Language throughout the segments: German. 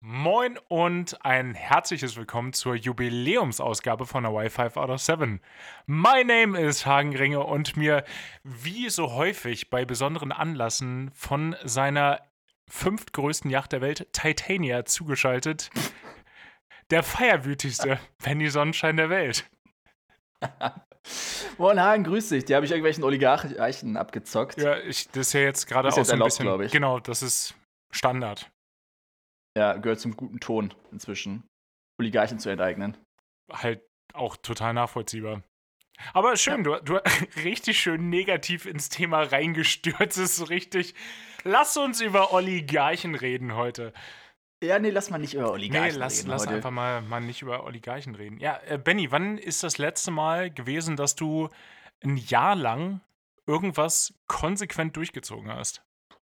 Moin und ein herzliches Willkommen zur Jubiläumsausgabe von der Wi-Fi out of 7. My name is Hagen Ringe und mir wie so häufig bei besonderen Anlassen von seiner fünftgrößten Yacht der Welt, Titania, zugeschaltet, der feierwütigste Penny Sonnenschein der Welt. Moin Hagen, grüß dich. Die habe ich irgendwelchen Oligarchen abgezockt. Ja, ich, das ist ja jetzt gerade auch so ein erlaubt, bisschen. Genau, das ist Standard. Ja, gehört zum guten Ton inzwischen. Oligarchen zu enteignen. Halt auch total nachvollziehbar. Aber schön, du, du richtig schön negativ ins Thema reingestürzt. ist so richtig. Lass uns über Oligarchen reden heute. Ja, nee, lass mal nicht über Oligarchen nee, lass, reden lass heute. einfach mal, mal nicht über Oligarchen reden. Ja, äh, Benny, wann ist das letzte Mal gewesen, dass du ein Jahr lang irgendwas konsequent durchgezogen hast?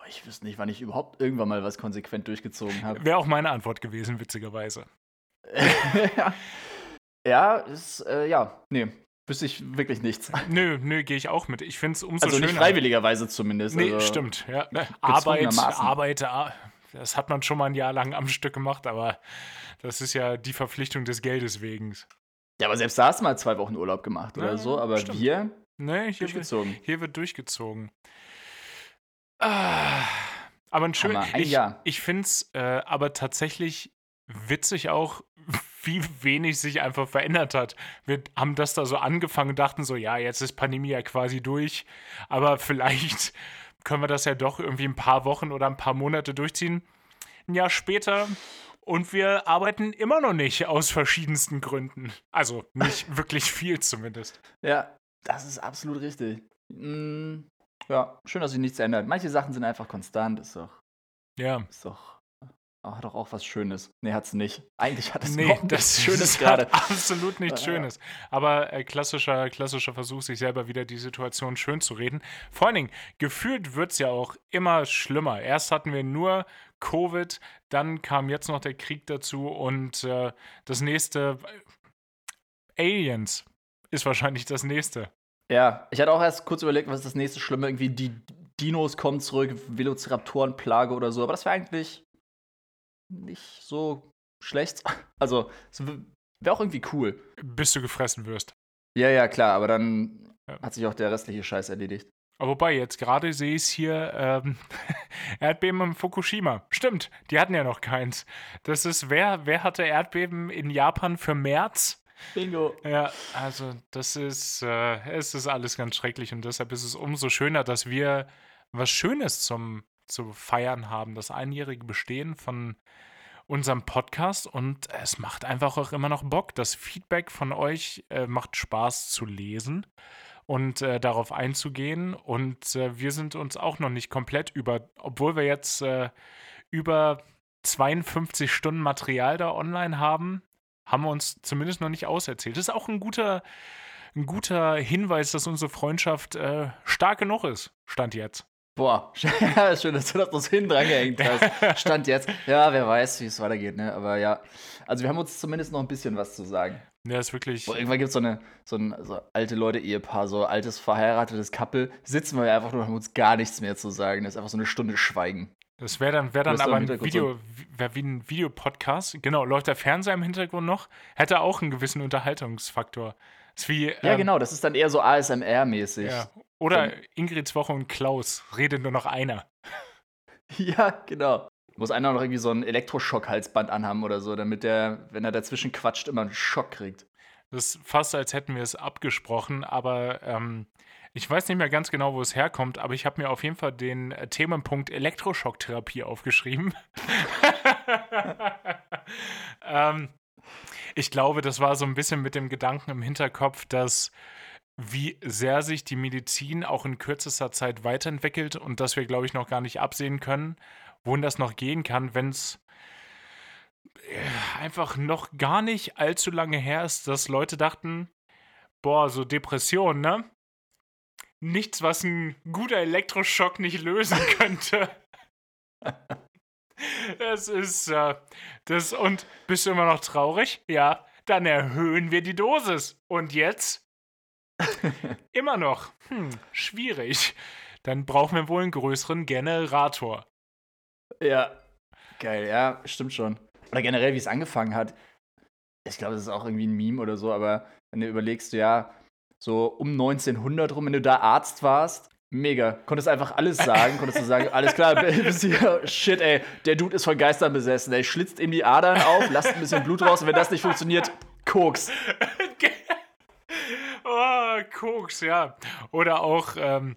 Ich wüsste nicht, wann ich überhaupt irgendwann mal was konsequent durchgezogen habe. Wäre auch meine Antwort gewesen, witzigerweise. ja, ja, ist, äh, ja, nee, wüsste ich wirklich nichts. Nö, nö, gehe ich auch mit. Ich finde es umso Also schöner. nicht freiwilligerweise zumindest. Nee, also, stimmt. Ja. Arbeit. Arbeit, ah, das hat man schon mal ein Jahr lang am Stück gemacht, aber das ist ja die Verpflichtung des Geldes wegen. Ja, aber selbst da hast du mal zwei Wochen Urlaub gemacht Ja, oder so. Aber stimmt. wir Nee, hier wird, durchgezogen. hier wird durchgezogen. Aber ein schön. Hammer, ein ich Jahr. ich finde es äh, aber tatsächlich witzig auch, wie wenig sich einfach verändert hat. Wir haben das da so angefangen und dachten so, ja, jetzt ist Pandemie ja quasi durch, aber vielleicht können wir das ja doch irgendwie ein paar Wochen oder ein paar Monate durchziehen. Ein Jahr später und wir arbeiten immer noch nicht aus verschiedensten Gründen. Also nicht wirklich viel zumindest. Ja, das ist absolut richtig. Mm, ja, schön, dass sich nichts ändert. Manche Sachen sind einfach konstant. Ist doch, Ja. ist doch, ah, hat doch auch was Schönes. Nee, hat's nicht. Eigentlich hat es Nee, überhaupt das nichts Schönes gerade. absolut nichts Ja. Schönes. Aber äh, klassischer, klassischer Versuch, sich selber wieder die Situation schön zu reden. Vor allen Dingen, gefühlt wird es ja auch immer schlimmer. Erst hatten wir nur Covid, dann kam jetzt noch der Krieg dazu und äh, das nächste äh, Aliens ist wahrscheinlich das nächste. Ja, ich hatte auch erst kurz überlegt, was ist das nächste Schlimme? Irgendwie die Dinos kommen zurück, Velociraptorenplage oder so. Aber das wäre eigentlich nicht so schlecht. Also, es wäre auch irgendwie cool. Bis du gefressen wirst. Ja, ja, klar, aber dann Ja. hat sich auch der restliche Scheiß erledigt. Aber wobei, jetzt gerade sehe ich es hier, ähm, Erdbeben in Fukushima. Stimmt, die hatten ja noch keins. Das ist, wer, wer hatte Erdbeben in Japan für März? Bingo. Ja, also das ist, äh, es ist alles ganz schrecklich und deshalb ist es umso schöner, dass wir was Schönes zum, zu feiern haben. Das einjährige Bestehen von unserem Podcast und es macht einfach auch immer noch Bock. Das Feedback von euch äh, macht Spaß zu lesen und äh, darauf einzugehen. Und äh, wir sind uns auch noch nicht komplett über, obwohl wir jetzt äh, über 52 Stunden Material da online haben, haben wir uns zumindest noch nicht auserzählt. Das ist auch ein guter, ein guter Hinweis, dass unsere Freundschaft äh, stark genug ist. Stand jetzt. Boah, schön, dass du das noch hinten drangehängt hast. Stand jetzt. Ja, wer weiß, wie es weitergeht, ne? Aber ja. Also wir haben uns zumindest noch ein bisschen was zu sagen. Ja, ist wirklich. Boah, irgendwann gibt es so eine so ein so alte Leute-Ehepaar, so altes verheiratetes Couple, sitzen wir einfach nur und haben uns gar nichts mehr zu sagen. Das ist einfach so eine Stunde Schweigen. Das wäre dann, wär dann aber ein Video, wär wie ein Videopodcast. Genau, läuft der Fernseher im Hintergrund noch? Hätte auch einen gewissen Unterhaltungsfaktor. Ist wie. Ja, ähm, genau, das ist dann eher so ASMR-mäßig. Ja. Oder Dann- Ingrids Woche und Klaus. Redet nur noch einer. Ja, genau. Muss einer noch irgendwie so ein Elektroschock-Halsband anhaben oder so, damit der, wenn er dazwischen quatscht, immer einen Schock kriegt. Das ist fast, als hätten wir es abgesprochen, aber ähm, ich weiß nicht mehr ganz genau, wo es herkommt, aber ich habe mir auf jeden Fall den äh, Themenpunkt Elektroschocktherapie aufgeschrieben. ähm, ich glaube, das war so ein bisschen mit dem Gedanken im Hinterkopf, dass wie sehr sich die Medizin auch in kürzester Zeit weiterentwickelt und dass wir, glaube ich, noch gar nicht absehen können, wohin das noch gehen kann, wenn es einfach noch gar nicht allzu lange her ist, dass Leute dachten, boah, so Depression, ne? Nichts, was ein guter Elektroschock nicht lösen könnte. Das ist, äh, das, und bist du immer noch traurig? Ja, dann erhöhen wir die Dosis. Und jetzt? immer noch. Hm, schwierig. Dann brauchen wir wohl einen größeren Generator. Ja. Geil, ja, stimmt schon. oder generell, wie es angefangen hat. Ich glaube, das ist auch irgendwie ein Meme oder so, aber wenn du überlegst, ja, so um 1900 rum, wenn du da Arzt warst, mega. Konntest einfach alles sagen, konntest du sagen, alles klar, bist hier, shit, ey, der Dude ist von Geistern besessen, ey, schlitzt ihm die Adern auf, lasst ein bisschen Blut raus und wenn das nicht funktioniert, Koks. oh, Koks, ja. Oder auch, ähm,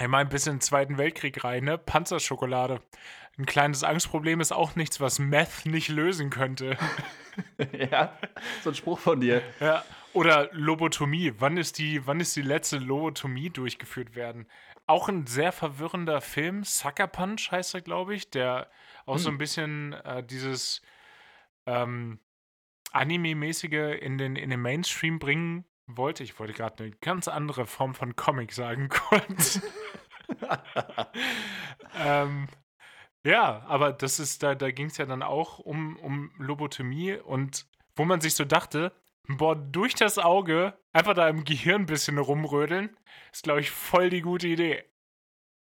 ich meine, ein bisschen in den Zweiten Weltkrieg rein, ne? Panzerschokolade. Ein kleines Angstproblem ist auch nichts, was Meth nicht lösen könnte. ja, so ein Spruch von dir. Ja. Oder Lobotomie. Wann ist die, wann ist die letzte Lobotomie durchgeführt werden? Auch ein sehr verwirrender Film. Sucker Punch heißt er, glaube ich, der auch hm. so ein bisschen äh, dieses ähm, Anime-mäßige in den, in den Mainstream bringen wollte. Ich wollte gerade eine ganz andere Form von Comic sagen kurz. ähm, ja, aber das ist, da, da ging es ja dann auch um, um Lobotomie und wo man sich so dachte, boah, durch das Auge einfach da im Gehirn ein bisschen rumrödeln, ist, glaube ich, voll die gute Idee.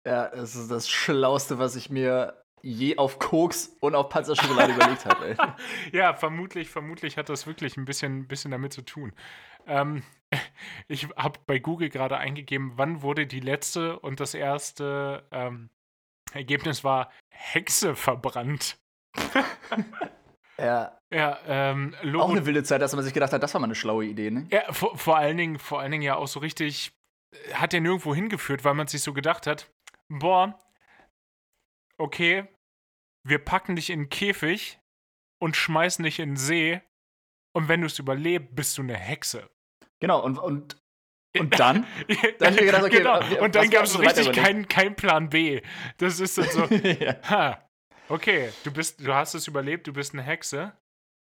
Ja, das ist das Schlauste, was ich mir je auf Koks und auf Panzerschokolade überlegt habe. Ja, vermutlich, vermutlich hat das wirklich ein bisschen, bisschen damit zu tun. Ähm, ich habe bei Google gerade eingegeben, wann wurde die letzte und das erste ähm, Ergebnis war Hexe verbrannt. ja. Ja, ähm, Logo Auch eine wilde Zeit, dass man sich gedacht hat, das war mal eine schlaue Idee, ne? Ja, vor, vor allen Dingen, vor allen Dingen ja auch so richtig, hat ja nirgendwo hingeführt, weil man sich so gedacht hat, boah, okay, wir packen dich in einen Käfig und schmeißen dich in den See und wenn du es überlebst, bist du eine Hexe. Genau, und, und, und dann? dann gedacht, okay, genau. und dann gab es richtig keinen kein Plan B. Das ist dann so, ja. ha, okay, du, bist, du hast es überlebt, du bist eine Hexe,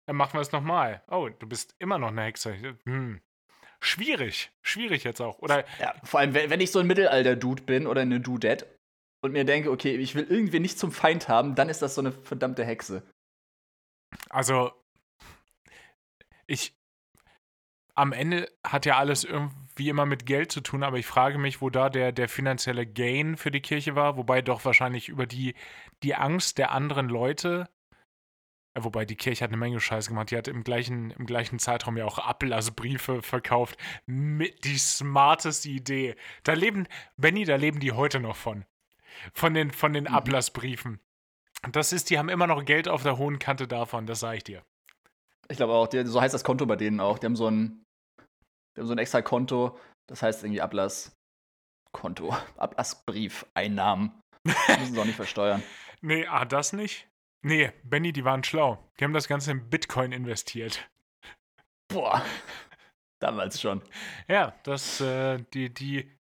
dann machen wir es nochmal. Oh, du bist immer noch eine Hexe. Hm. Schwierig, schwierig jetzt auch. Oder ja, vor allem, wenn ich so ein Mittelalter-Dude bin oder eine Dudette und mir denke, okay, ich will irgendwie nicht zum Feind haben, dann ist das so eine verdammte Hexe. Also, ich. Am Ende hat ja alles irgendwie immer mit Geld zu tun, aber ich frage mich, wo da der, der finanzielle Gain für die Kirche war, wobei doch wahrscheinlich über die, die Angst der anderen Leute Wobei die Kirche hat eine Menge Scheiß gemacht. Die hat im gleichen, im gleichen Zeitraum ja auch Ablassbriefe verkauft. Mit die smarteste Idee. Da leben, Benny, da leben die heute noch von. Von den, von den mhm. Ablassbriefen. Das ist, die haben immer noch Geld auf der hohen Kante davon, das sage ich dir. Ich glaube auch, so heißt das Konto bei denen auch. Die haben so ein, die haben so ein extra Konto, das heißt irgendwie Ablasskonto, Ablassbrief, Einnahmen. müssen sie auch nicht versteuern. Nee, ah, das nicht? Nee, Benny, die waren schlau. Die haben das Ganze in Bitcoin investiert. Boah. Damals schon. Ja, das, äh, die, die,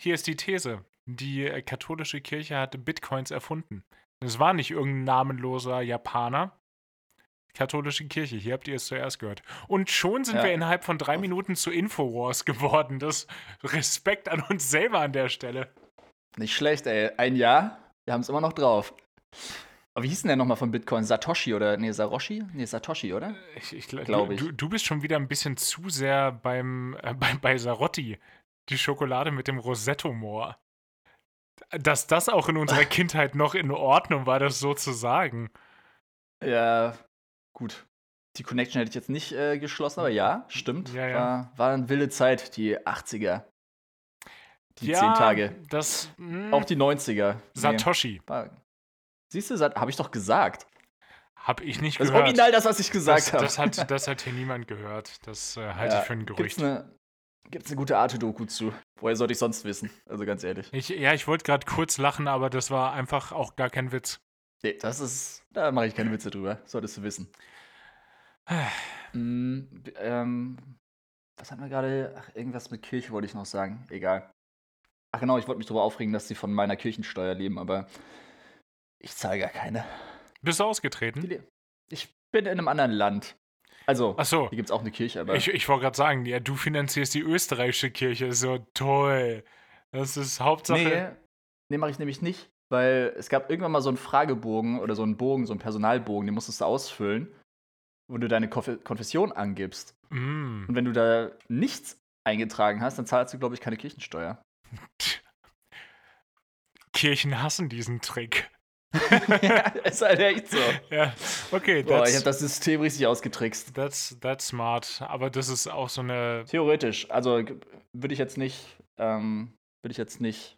hier ist die These. Die äh, katholische Kirche hatte Bitcoins erfunden. Es war nicht irgendein namenloser Japaner. Katholische Kirche, hier habt ihr es zuerst gehört. Und schon sind ja. wir innerhalb von drei Minuten zu Infowars geworden. Das Respekt an uns selber an der Stelle. Nicht schlecht, ey. Ein Jahr, wir haben es immer noch drauf. Aber wie hieß denn der nochmal von Bitcoin? Satoshi oder? Nee, Saroshi? Nee, Satoshi, oder? Ich, ich glaube ich. Du, du, bist schon wieder ein bisschen zu sehr beim, äh, bei, bei Sarotti. Die Schokolade mit dem Rosetto-Moor. Dass das auch in unserer Kindheit noch in Ordnung war, das so zu sagen. Ja, gut. Die Connection hätte ich jetzt nicht äh, geschlossen, aber ja, stimmt. Ja, ja. War, war eine wilde Zeit, die 80er. Die ja, 10 Tage. Das, mh, auch die 90er. Satoshi. Nee, Siehst du, habe ich doch gesagt. Habe ich nicht das gehört. Das original das, was ich gesagt habe. Das hat, das hat hier niemand gehört. Das äh, halte ja, ich für ein Gerücht. Gibt's eine, gibt's eine gute Arte-Doku zu. Woher sollte ich sonst wissen? Also ganz ehrlich. Ich, ja, ich wollte gerade kurz lachen, aber das war einfach auch gar kein Witz. Nee, das ist. Da mache ich keine Witze drüber. Solltest du wissen. mm, ähm, was hatten wir gerade? Ach, irgendwas mit Kirche wollte ich noch sagen. Egal. Ach genau, ich wollte mich darüber aufregen, dass sie von meiner Kirchensteuer leben, aber ich zahle gar keine. Bist du ausgetreten? Ich bin in einem anderen Land. Also, Ach so. hier gibt es auch eine Kirche, aber. Ich, ich wollte gerade sagen, ja, du finanzierst die österreichische Kirche. So toll. Das ist Hauptsache. Nee, nee mache ich nämlich nicht, weil es gab irgendwann mal so einen Fragebogen oder so einen Bogen, so einen Personalbogen, den musstest du ausfüllen, wo du deine Konfession angibst. Mm. Und wenn du da nichts eingetragen hast, dann zahlst du, glaube ich, keine Kirchensteuer. Kirchen hassen diesen Trick. ja, ist halt echt so. Ja, okay, Boah, ich habe das System richtig ausgetrickst. that's, that's smart. Aber das ist auch so eine. Theoretisch. Also würde ich jetzt nicht, ähm, würde ich jetzt nicht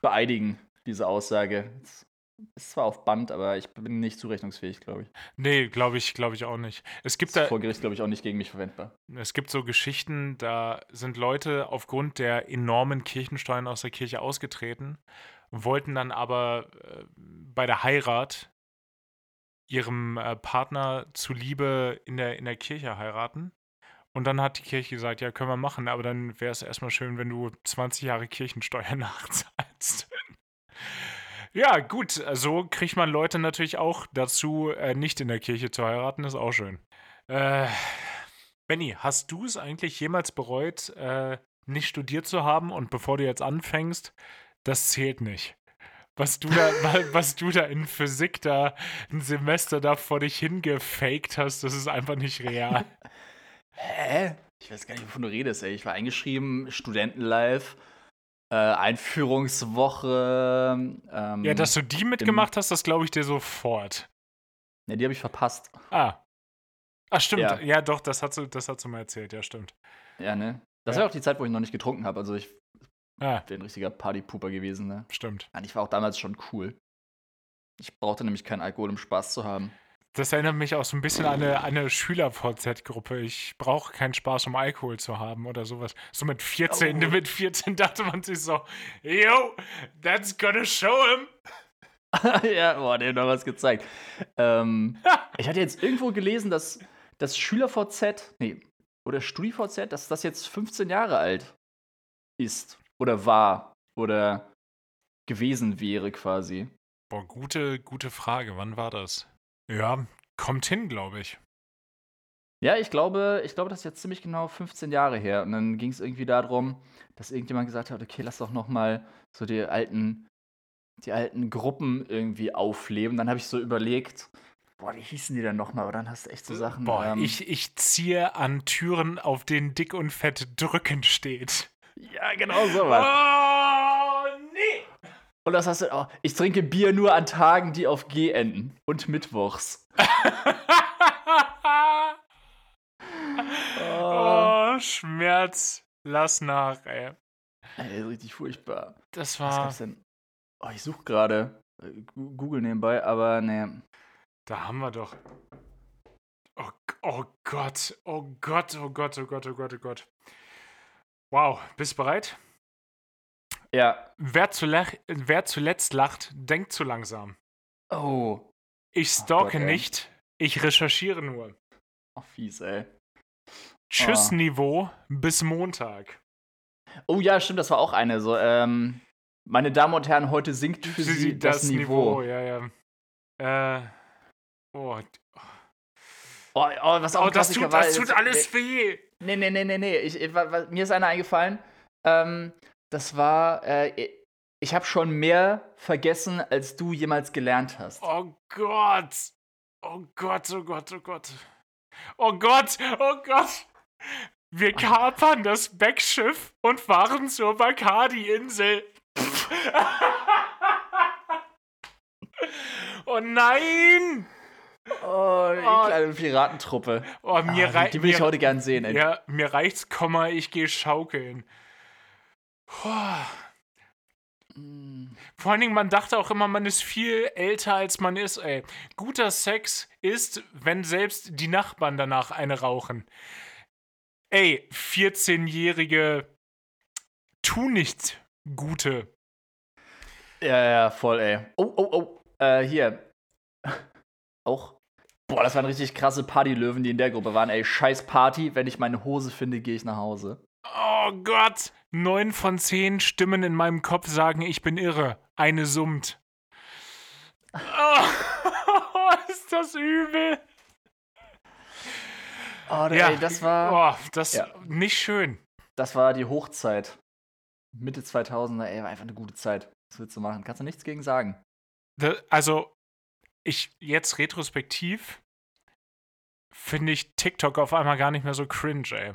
beeidigen, diese Aussage. Es Ist zwar auf Band, aber ich bin nicht zurechnungsfähig, glaube ich. Nee, glaube ich, glaube ich auch nicht. Es gibt Ist da. vor Gericht, glaube ich, auch nicht gegen mich verwendbar. Es gibt so Geschichten, da sind Leute aufgrund der enormen Kirchensteuern aus der Kirche ausgetreten, wollten dann aber äh, bei der Heirat ihrem äh, Partner zuliebe in der, in der Kirche heiraten. Und dann hat die Kirche gesagt, ja, können wir machen, aber dann wäre es erstmal schön, wenn du 20 Jahre Kirchensteuer nachzahlst. Ja, gut, so kriegt man Leute natürlich auch dazu, äh, nicht in der Kirche zu heiraten, ist auch schön. Äh, Benny, hast du es eigentlich jemals bereut, äh, nicht studiert zu haben und bevor du jetzt anfängst, das zählt nicht? Was du da, wa- was du da in Physik da ein Semester da vor dich hingefaked hast, das ist einfach nicht real. Hä? Ich weiß gar nicht, wovon du redest, ey. Ich war eingeschrieben, Studentenlife, äh, Einführungswoche. Ähm, ja, dass du die mitgemacht hast, das glaube ich dir sofort. Ne, die habe ich verpasst. Ah. Ach, stimmt. Ja, Ja. doch, das hat, sie, das hat sie mal erzählt, ja, stimmt. Ja, ne? Das Ja. war auch die Zeit, wo ich noch nicht getrunken habe. Also ich Ah, wäre ein richtiger Partypooper gewesen, ne? stimmt. Nein, ich war auch damals schon cool. Ich brauchte nämlich keinen Alkohol, um Spaß zu haben. Das erinnert mich auch so ein bisschen an eine, eine Schüler-VZ-Gruppe. Ich brauche keinen Spaß, um Alkohol zu haben oder sowas. So mit 14, Oh. mit 14 dachte man sich so, yo, that's gonna show him. ja, boah, der hat noch was gezeigt. Ähm, ich hatte jetzt irgendwo gelesen, dass das Schüler-VZ, nee, oder Studi-VZ, dass das jetzt 15 Jahre alt ist. Oder war. Oder gewesen wäre quasi. Boah, gute, gute Frage. Wann war das? Ja, kommt hin, glaube ich. Ja, ich glaube, ich glaube, das ist jetzt ziemlich genau 15 Jahre her. Und dann ging es irgendwie darum, dass irgendjemand gesagt hat, okay, lass doch noch mal so die alten, die alten Gruppen irgendwie aufleben. Dann habe ich so überlegt, boah, wie hießen die denn noch mal? Aber dann hast du echt so Sachen. Boah, ähm, ich, ich ziehe an Türen, auf denen dick und fett drücken steht. ja, genau sowas. Oh, nee. Und das hast du auch. Ich trinke Bier nur an Tagen, die auf G enden. Und mittwochs. Oh. oh, Schmerz. Lass nach, ey. Ey, richtig furchtbar. Das Was war. gab's denn? Oh, ich suche gerade. äh, Google nebenbei, aber ne. Da haben wir doch. Oh, oh Gott, oh Gott, oh Gott, oh Gott, oh Gott, oh Gott. Wow, bist du bereit? Ja. Wer, zulech- wer zuletzt lacht, denkt zu langsam. Oh. Ich Ach stalke Gott, nicht, ich recherchiere nur. Oh, fies, ey. Tschüss, Oh. Niveau, bis Montag. Oh ja, stimmt, das war auch eine. So, ähm, meine Damen und Herren, heute sinkt für Sie das, Niveau. ja, ja. Äh, oh, Oh, oh, was auch oh das, tut, das tut alles weh. Nee, nee, nee, nee, nee. Ich, ich, mir ist einer eingefallen. Ähm, das war, äh, ich habe schon mehr vergessen, als du jemals gelernt hast. Oh Gott. Oh Gott, oh Gott, oh Gott. Oh Gott, oh Gott. Wir kapern das Backschiff und fahren zur Bacardi-Insel. oh nein! Oh, die Oh. kleine Piratentruppe. Oh, mir ah, die, die will ich heute gern sehen, ey. Ja, mir reicht's, Komma, ich gehe schaukeln. Mm. Vor allen Dingen, man dachte auch immer, man ist viel älter, als man ist, ey. Guter Sex ist, wenn selbst die Nachbarn danach eine rauchen. Ey, 14-jährige tu nicht Gute. Ja, ja, voll, ey. Oh, oh, oh. Äh, hier. Auch. Boah, das waren richtig krasse Partylöwen, die in der Gruppe waren, ey. Scheiß Party. Wenn ich meine Hose finde, gehe ich nach Hause. Oh Gott! Neun von zehn Stimmen in meinem Kopf sagen, ich bin irre. Eine summt. Oh, ist das übel. Oh, Ja, ey, das war, Oh, das Ja. nicht schön. das war die Hochzeit. Mitte 2000er, ey, war einfach eine gute Zeit. Was willst du machen? Kannst du nichts gegen sagen. Also, ich jetzt retrospektiv finde ich TikTok auf einmal gar nicht mehr so cringe, ey.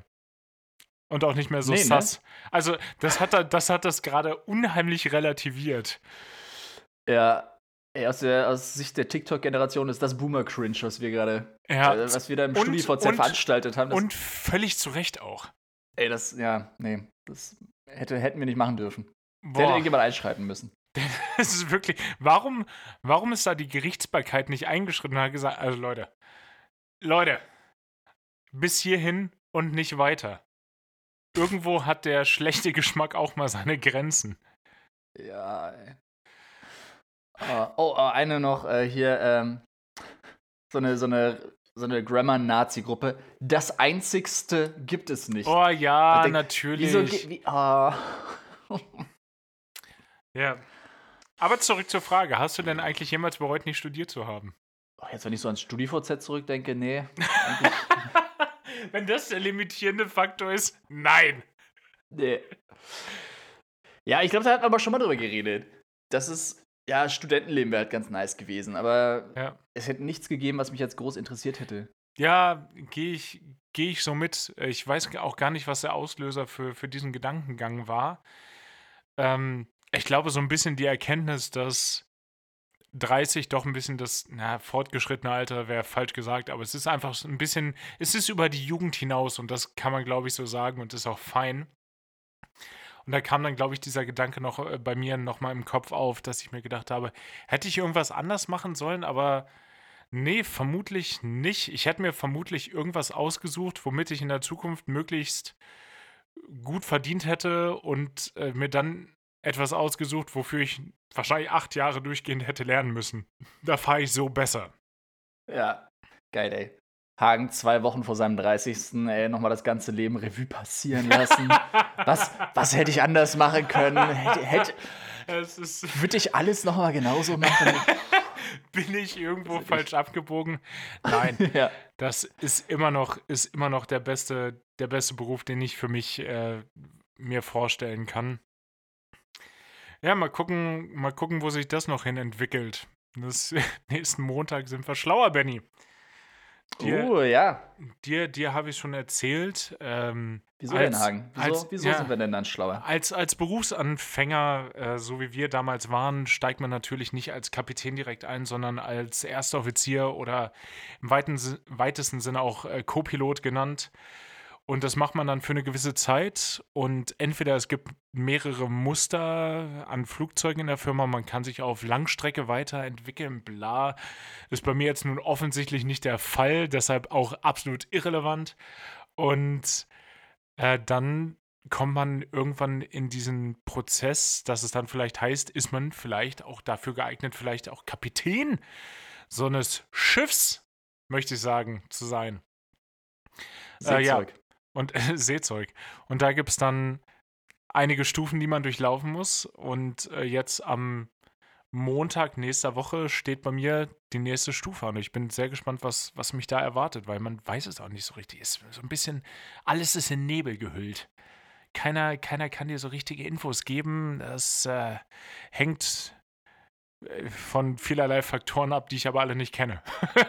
Und auch nicht mehr so Nee, ne? sass. Also, das hat, da- das hat das gerade unheimlich relativiert. Ja, Ey, aus, der, aus Sicht der TikTok-Generation ist das Boomer-Cringe, was wir gerade, Ja, äh, was wir da im und- StudiVZ und- veranstaltet haben. Und völlig zu Recht auch. ey, das, ja, nee, das hätte, hätten wir nicht machen dürfen. Da hätte Boah, irgendjemand einschreiten müssen. das ist wirklich. Warum, warum ist da die Gerichtsbarkeit nicht eingeschritten und hat gesagt, also Leute, Leute, bis hierhin und nicht weiter. Irgendwo hat der schlechte Geschmack auch mal seine Grenzen. Ja, ey. Ah, oh, oh, eine noch äh, hier, ähm, so eine, so eine, so eine Grammar-Nazi-Gruppe. Das einzigste gibt es nicht. Oh ja, denk, natürlich. Wieso, wie, ah. Ja. Aber zurück zur Frage: Hast du denn eigentlich jemals bereut, nicht studiert zu haben? Oh, jetzt, wenn ich so ans StudiVZ zurückdenke, nee. Wenn das der limitierende Faktor ist, nein. nee. Ja, ich glaube, da hatten wir aber schon mal drüber geredet. Das ist, ja, Studentenleben wäre halt ganz nice gewesen, aber Ja. es hätte nichts gegeben, was mich jetzt groß interessiert hätte. Ja, gehe ich, geh ich so mit. Ich weiß auch gar nicht, was der Auslöser für, für diesen Gedankengang war. Ähm, ich glaube, so ein bisschen die Erkenntnis, dass 30 doch ein bisschen das, na, fortgeschrittene Alter wäre falsch gesagt, aber es ist einfach ein bisschen, es ist über die Jugend hinaus und das kann man, glaube ich, so sagen und ist auch fein. Und da kam dann, glaube ich, dieser Gedanke noch äh, bei mir nochmal im Kopf auf, dass ich mir gedacht habe, hätte ich irgendwas anders machen sollen, aber Nee, vermutlich nicht. Ich hätte mir vermutlich irgendwas ausgesucht, womit ich in der Zukunft möglichst gut verdient hätte und äh, mir dann etwas ausgesucht, wofür ich wahrscheinlich acht Jahre durchgehend hätte lernen müssen. Da fahre ich so besser. Ja, geil, ey. Hagen zwei Wochen vor seinem 30. Ey, nochmal das ganze Leben Revue passieren lassen. was, was hätte ich anders machen können? Hätte, hätte, würde ich alles nochmal genauso machen? bin ich irgendwo falsch abgebogen? Nein, ja. das ist immer noch, ist immer noch der beste, der beste Beruf, den ich für mich äh, mir vorstellen kann. Ja, mal gucken, mal gucken, wo sich das noch hin entwickelt. Das, nächsten Montag sind wir schlauer, Benny. Dir, Uh, ja. dir, dir habe ich schon erzählt. Ähm, Wieso als- denn, Hagen? Wieso, als- wieso ja. sind wir denn dann schlauer? Als, als Berufsanfänger, äh, so wie wir damals waren, steigt man natürlich nicht als Kapitän direkt ein, sondern als erster Offizier oder im weiten, weitesten Sinne auch äh, Co-Pilot genannt. Und das macht man dann für eine gewisse Zeit. Und entweder es gibt mehrere Muster an Flugzeugen in der Firma, man kann sich auf Langstrecke weiterentwickeln, bla. Ist bei mir jetzt nun offensichtlich nicht der Fall, deshalb auch absolut irrelevant. Und äh, dann kommt man irgendwann in diesen Prozess, dass es dann vielleicht heißt, ist man vielleicht auch dafür geeignet, vielleicht auch Kapitän so eines Schiffs, möchte ich sagen, zu sein. Äh, ja. Und äh, Seezeug. Und da gibt es dann einige Stufen, die man durchlaufen muss. Und äh, jetzt am Montag nächster Woche steht bei mir die nächste Stufe an. Ich bin sehr gespannt, was, was mich da erwartet, weil man weiß es auch nicht so richtig. Ist so ein bisschen, alles ist in Nebel gehüllt. Keiner, keiner kann dir so richtige Infos geben. Das äh, hängt von vielerlei Faktoren ab, die ich aber alle nicht kenne.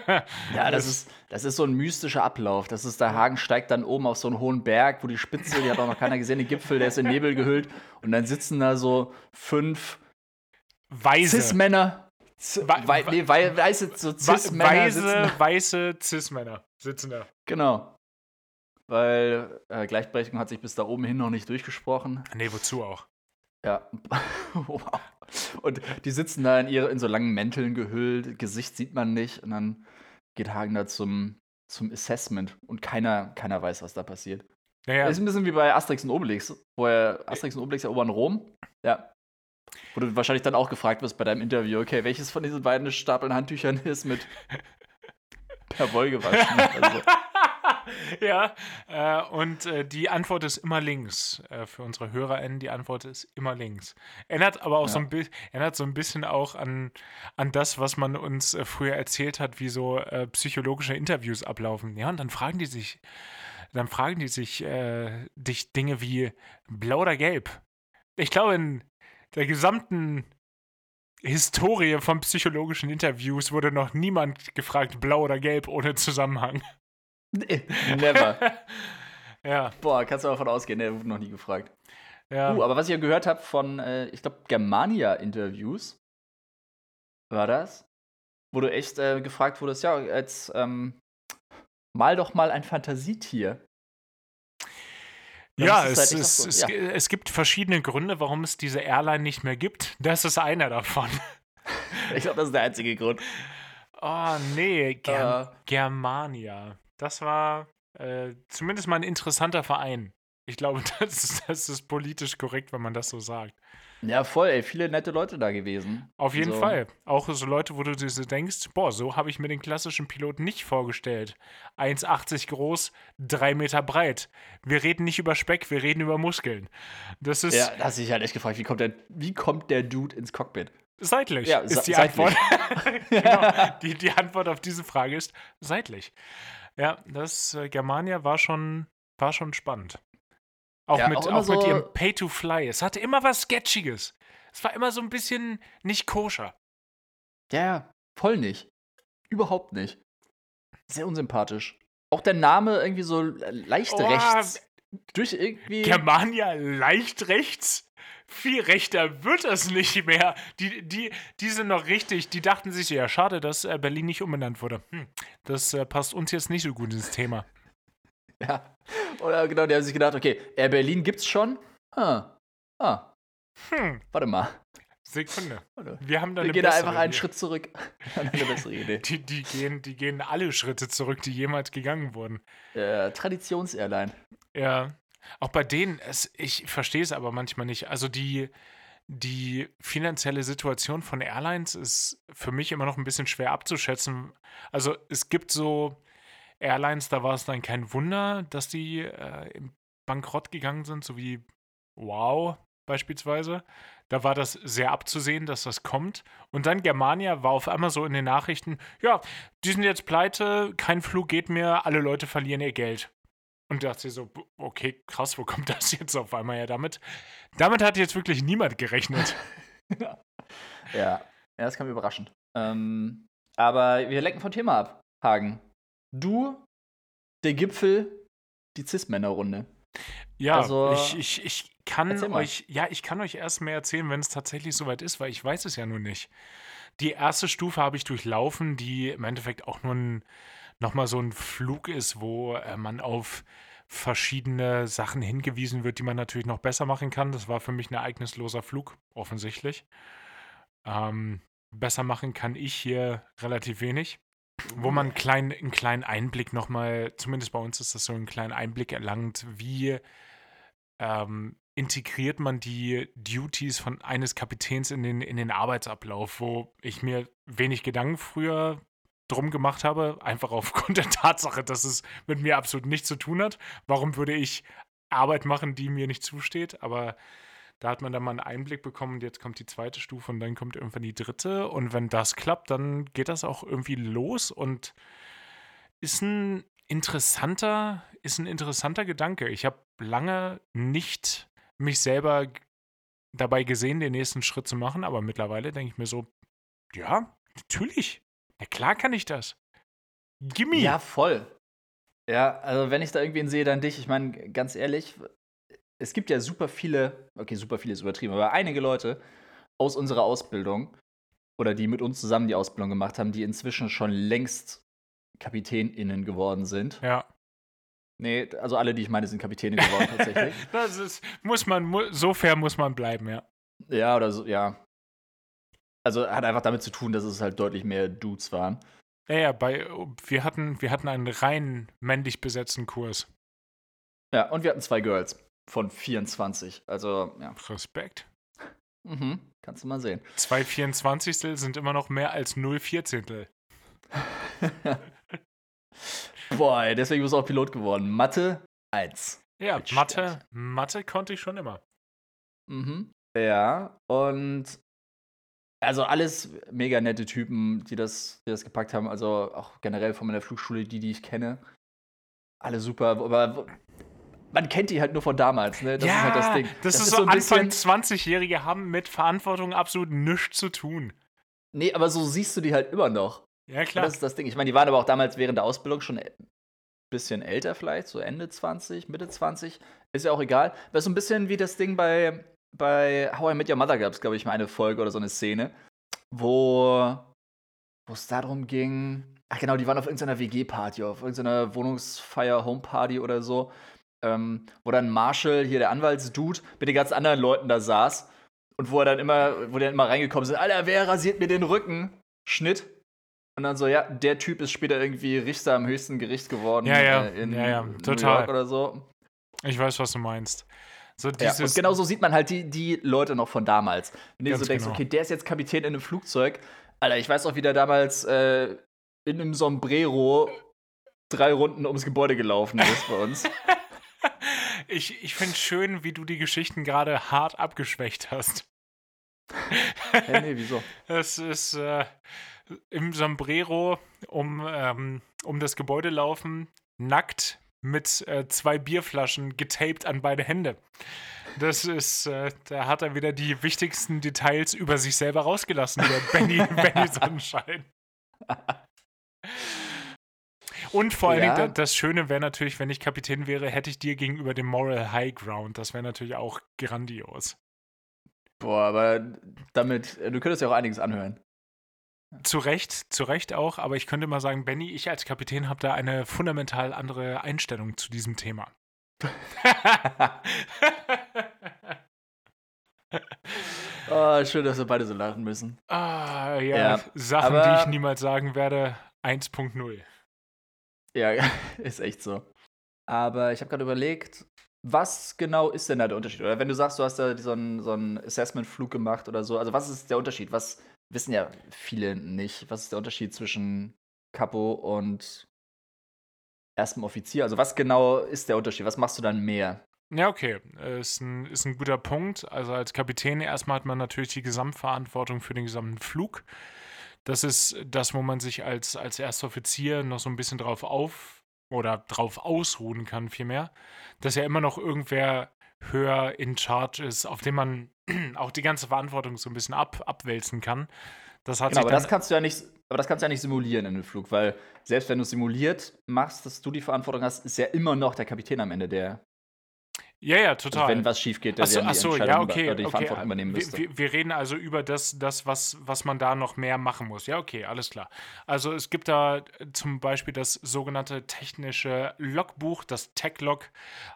Ja, das ist, das ist so ein mystischer Ablauf. Das ist, der Hagen steigt dann oben auf so einen hohen Berg, wo die Spitze, die hat auch noch keiner gesehen, den Gipfel, der ist in Nebel gehüllt. Und dann sitzen da so fünf Weise. Cis-Männer. Wei- nee, wei- weiße so Cis-Männer Weise, weiße Cis-Männer sitzen da. Genau. Weil äh, Gleichberechtigung hat sich bis da oben hin noch nicht durchgesprochen. Nee, wozu auch? Ja. wow. Und die sitzen da in, ihre, in so langen Mänteln gehüllt, Gesicht sieht man nicht. Und dann geht Hagen da zum, zum Assessment und keiner, keiner weiß, was da passiert. Naja, Ist ein bisschen wie bei Asterix und Obelix, wo er Asterix und Obelix erobern Rom. Ja. Wo du wahrscheinlich dann auch gefragt wirst bei deinem Interview, okay, welches von diesen beiden Stapeln Handtüchern ist mit per Woll gewaschen? Also, ja, äh, und äh, die Antwort ist immer links. Äh, für unsere HörerInnen, die Antwort ist immer links. Erinnert aber auch so, Ja. ein bi- erinnert so ein bisschen auch an, an das, was man uns äh, früher erzählt hat, wie so äh, psychologische Interviews ablaufen. Ja, und dann fragen die sich, dann fragen die sich äh, dich Dinge wie blau oder gelb. Ich glaube, in der gesamten Historie von psychologischen Interviews wurde noch niemand gefragt, blau oder gelb, ohne Zusammenhang. Nee, never. Ja, Boah, kannst du davon ausgehen, der wurde noch nie gefragt. ja. Uh, aber was ich ja gehört habe von, äh, ich glaube, Germania-Interviews, war das, wo du echt äh, gefragt wurdest, ja, jetzt ähm, mal doch mal ein Fantasietier. Ja, es, halt es, so, es, ja. es gibt verschiedene Gründe, warum es diese Airline nicht mehr gibt. Das ist einer davon. ich glaube, das ist der einzige Grund. Oh, nee, Ger uh. Germania. Das war äh, zumindest mal ein interessanter Verein. Ich glaube, das ist, das ist politisch korrekt, wenn man das so sagt. Ja, voll, ey. Viele nette Leute da gewesen. Auf jeden so. Fall. Auch so Leute, wo du dir so denkst, boah, so habe ich mir den klassischen Piloten nicht vorgestellt. 1,80 groß, 3 Meter breit. Wir reden nicht über Speck, wir reden über Muskeln. Das ist. Ja, da hast du dich halt echt gefragt, wie kommt der, wie kommt der Dude ins Cockpit? Seitlich ja, ist die seitlich. Antwort. genau. Die, die Antwort auf diese Frage ist seitlich. Ja, das äh, Germania war schon, war schon spannend. Auch, ja, mit, auch, auch so mit ihrem Pay to Fly. Es hatte immer was Sketchiges. Es war immer so ein bisschen nicht koscher. Ja, voll nicht. Überhaupt nicht. Sehr unsympathisch. Auch der Name irgendwie so leicht oh, rechts. Durch irgendwie. Germania leicht rechts? Viel rechter wird das nicht mehr. Die, die, die sind noch richtig. Die dachten sich, ja, schade, dass äh, Berlin nicht umbenannt wurde. Hm, das äh, passt uns jetzt nicht so gut ins Thema. Ja. Oder genau, die haben sich gedacht, okay, Air Berlin gibt's schon. Ah. Ah. Hm. Warte mal. Sekunde. Wir haben da eine gehen da einfach einen Idee. Schritt zurück. eine bessere Idee. Die, die, gehen, die gehen alle Schritte zurück, die jemals gegangen wurden. Äh, Traditions-Airline. Ja. Auch bei denen, es, ich verstehe es aber manchmal nicht. Also die, die finanzielle Situation von Airlines ist für mich immer noch ein bisschen schwer abzuschätzen. Also es gibt so, Airlines, da war es dann kein Wunder, dass die äh, Bankrott gegangen sind, so wie Wow beispielsweise. Da war das sehr abzusehen, dass das kommt. Und dann Germania war auf einmal so in den Nachrichten, ja, die sind jetzt pleite, kein Flug geht mehr, alle Leute verlieren ihr Geld. Und da dachte so, okay, krass, wo kommt das jetzt auf einmal her damit? Damit hat jetzt wirklich niemand gerechnet. ja. ja, das kam überraschend. Ähm, aber wir lenken vom Thema ab, Hagen. Du, der Gipfel, die Cis-Männer-Runde. Ja, also, ich, ich, ich kann euch, ja, ich kann euch erst mehr erzählen, wenn es tatsächlich soweit ist, weil ich weiß es ja nur nicht. Die erste Stufe habe ich durchlaufen, die im Endeffekt auch nur ein, nochmal so ein Flug ist, wo äh, man auf verschiedene Sachen hingewiesen wird, die man natürlich noch besser machen kann. Das war für mich ein ereignisloser Flug, offensichtlich. Ähm, besser machen kann ich hier relativ wenig wo man einen kleinen, einen kleinen Einblick nochmal, zumindest bei uns ist das so, einen kleinen Einblick erlangt, wie ähm, integriert man die Duties von eines Kapitäns in den, in den Arbeitsablauf, wo ich mir wenig Gedanken früher drum gemacht habe, einfach aufgrund der Tatsache, dass es mit mir absolut nichts zu tun hat. Warum würde ich Arbeit machen, die mir nicht zusteht? Aber da hat man dann mal einen Einblick bekommen und jetzt kommt die zweite Stufe und dann kommt irgendwann die dritte. Und wenn das klappt, dann geht das auch irgendwie los und ist ein interessanter, ist ein interessanter Gedanke. Ich habe lange nicht mich selber dabei gesehen, den nächsten Schritt zu machen, aber mittlerweile denke ich mir so, ja, natürlich. Na klar kann ich das. Gimme. Ja, voll. Ja, also wenn ich da irgendwen sehe, dann dich. Ich meine, ganz ehrlich, es gibt ja super viele, okay, super viele ist übertrieben, aber einige Leute aus unserer Ausbildung oder die mit uns zusammen die Ausbildung gemacht haben, die inzwischen schon längst KapitänInnen geworden sind. Ja. Nee, also alle, die ich meine, sind Kapitäne geworden tatsächlich. das ist, muss man, so fair muss man bleiben, ja. Ja, oder so, ja. Also hat einfach damit zu tun, dass es halt deutlich mehr Dudes waren. Ja, ja, bei, wir hatten, wir hatten einen rein männlich besetzten Kurs. Ja, und wir hatten zwei Girls von 24. Also, ja. Respekt. Mhm, kannst du mal sehen. Zwei 24. sind immer noch mehr als 0 14. Boah, deswegen bist du auch Pilot geworden. Mathe 1. Ja, Mathe, Mathe konnte ich schon immer. Mhm. Ja, und also alles mega nette Typen, die das, die das gepackt haben. Also auch generell von meiner Flugschule, die, die ich kenne. Alle super. Aber man kennt die halt nur von damals, ne? Das ja, ist halt das Ding. Das, das ist, ist so, Anfang 20-Jährige haben mit Verantwortung absolut nichts zu tun. Nee, aber so siehst du die halt immer noch. Ja, klar. das ist das Ding. Ich meine, die waren aber auch damals während der Ausbildung schon ein bisschen älter vielleicht, so Ende 20, Mitte 20. Ist ja auch egal. Das ist so ein bisschen wie das Ding bei, bei How I Met Your Mother gab es, glaube ich, mal eine Folge oder so eine Szene, wo es darum ging. Ach genau, die waren auf irgendeiner WG-Party, auf irgendeiner Wohnungsfeier, Homeparty oder so. Ähm, wo dann Marshall, hier der Anwaltsdude, mit den ganzen anderen Leuten da saß. Und wo er dann immer, wo der immer reingekommen ist, Alter, wer rasiert mir den Rücken? Schnitt. Und dann so, ja, der Typ ist später irgendwie Richter am höchsten Gericht geworden. Ja, ja, äh, in ja, ja, New total. York oder so. Ich weiß, was du meinst. So Ja, und genau so sieht man halt die, die Leute noch von damals. Wenn du so denkst, genau. okay, der ist jetzt Kapitän in einem Flugzeug. Alter, ich weiß auch, wie der damals äh, in einem Sombrero drei Runden ums Gebäude gelaufen ist bei uns. ich ich finde schön, wie du die Geschichten gerade hart abgeschwächt hast. Hä, nee, wieso? Es ist äh, im Sombrero um, ähm, um das Gebäude laufen, nackt mit äh, zwei Bierflaschen getaped an beide Hände. Das ist, äh, da hat er wieder die wichtigsten Details über sich selber rausgelassen, der Benny, Benny Sonnenschein. Und vor allen Ja. Dingen, da- das Schöne wäre natürlich, wenn ich Kapitän wäre, hätte ich dir gegenüber dem Moral High Ground. Das wäre natürlich auch grandios. Boah, aber damit, äh, du könntest ja auch einiges anhören. Zu Recht, zu Recht auch, aber ich könnte mal sagen, Benny, ich als Kapitän habe da eine fundamental andere Einstellung zu diesem Thema. Oh, schön, dass wir beide so lachen müssen. ah, ja, Ja, Sachen, aber- die ich niemals sagen werde, 1.0. Ja, ist echt so. Aber ich habe gerade überlegt, was genau ist denn da der Unterschied? Oder wenn du sagst, du hast da so einen, so einen Assessment-Flug gemacht oder so, also was ist der Unterschied? Was wissen ja viele nicht. Was ist der Unterschied zwischen Kapo und erstem Offizier? Also was genau ist der Unterschied? Was machst du dann mehr? Ja, okay, äh, ist ein, ist ein guter Punkt. Also als Kapitän erstmal hat man natürlich die Gesamtverantwortung für den gesamten Flug. Das ist das, wo man sich als, als erster Offizier noch so ein bisschen drauf auf oder drauf ausruhen kann, vielmehr. Dass ja immer noch irgendwer höher in Charge ist, auf dem man auch die ganze Verantwortung so ein bisschen ab, abwälzen kann. Das hat Genau, sich aber das kannst du ja nicht, aber das kannst du ja nicht simulieren in einem Flug, weil selbst wenn du simuliert machst, dass du die Verantwortung hast, ist ja immer noch der Kapitän am Ende, der, ja, ja, also total. wenn was schief geht, der dann die Entscheidung ja, über- okay. oder die okay. Verantwortung übernehmen wir, müsste. wir, wir reden also über das, das was, was man da noch mehr machen muss. Ja, okay, alles klar. Also es gibt da zum Beispiel das sogenannte technische Logbuch, das Tech-Log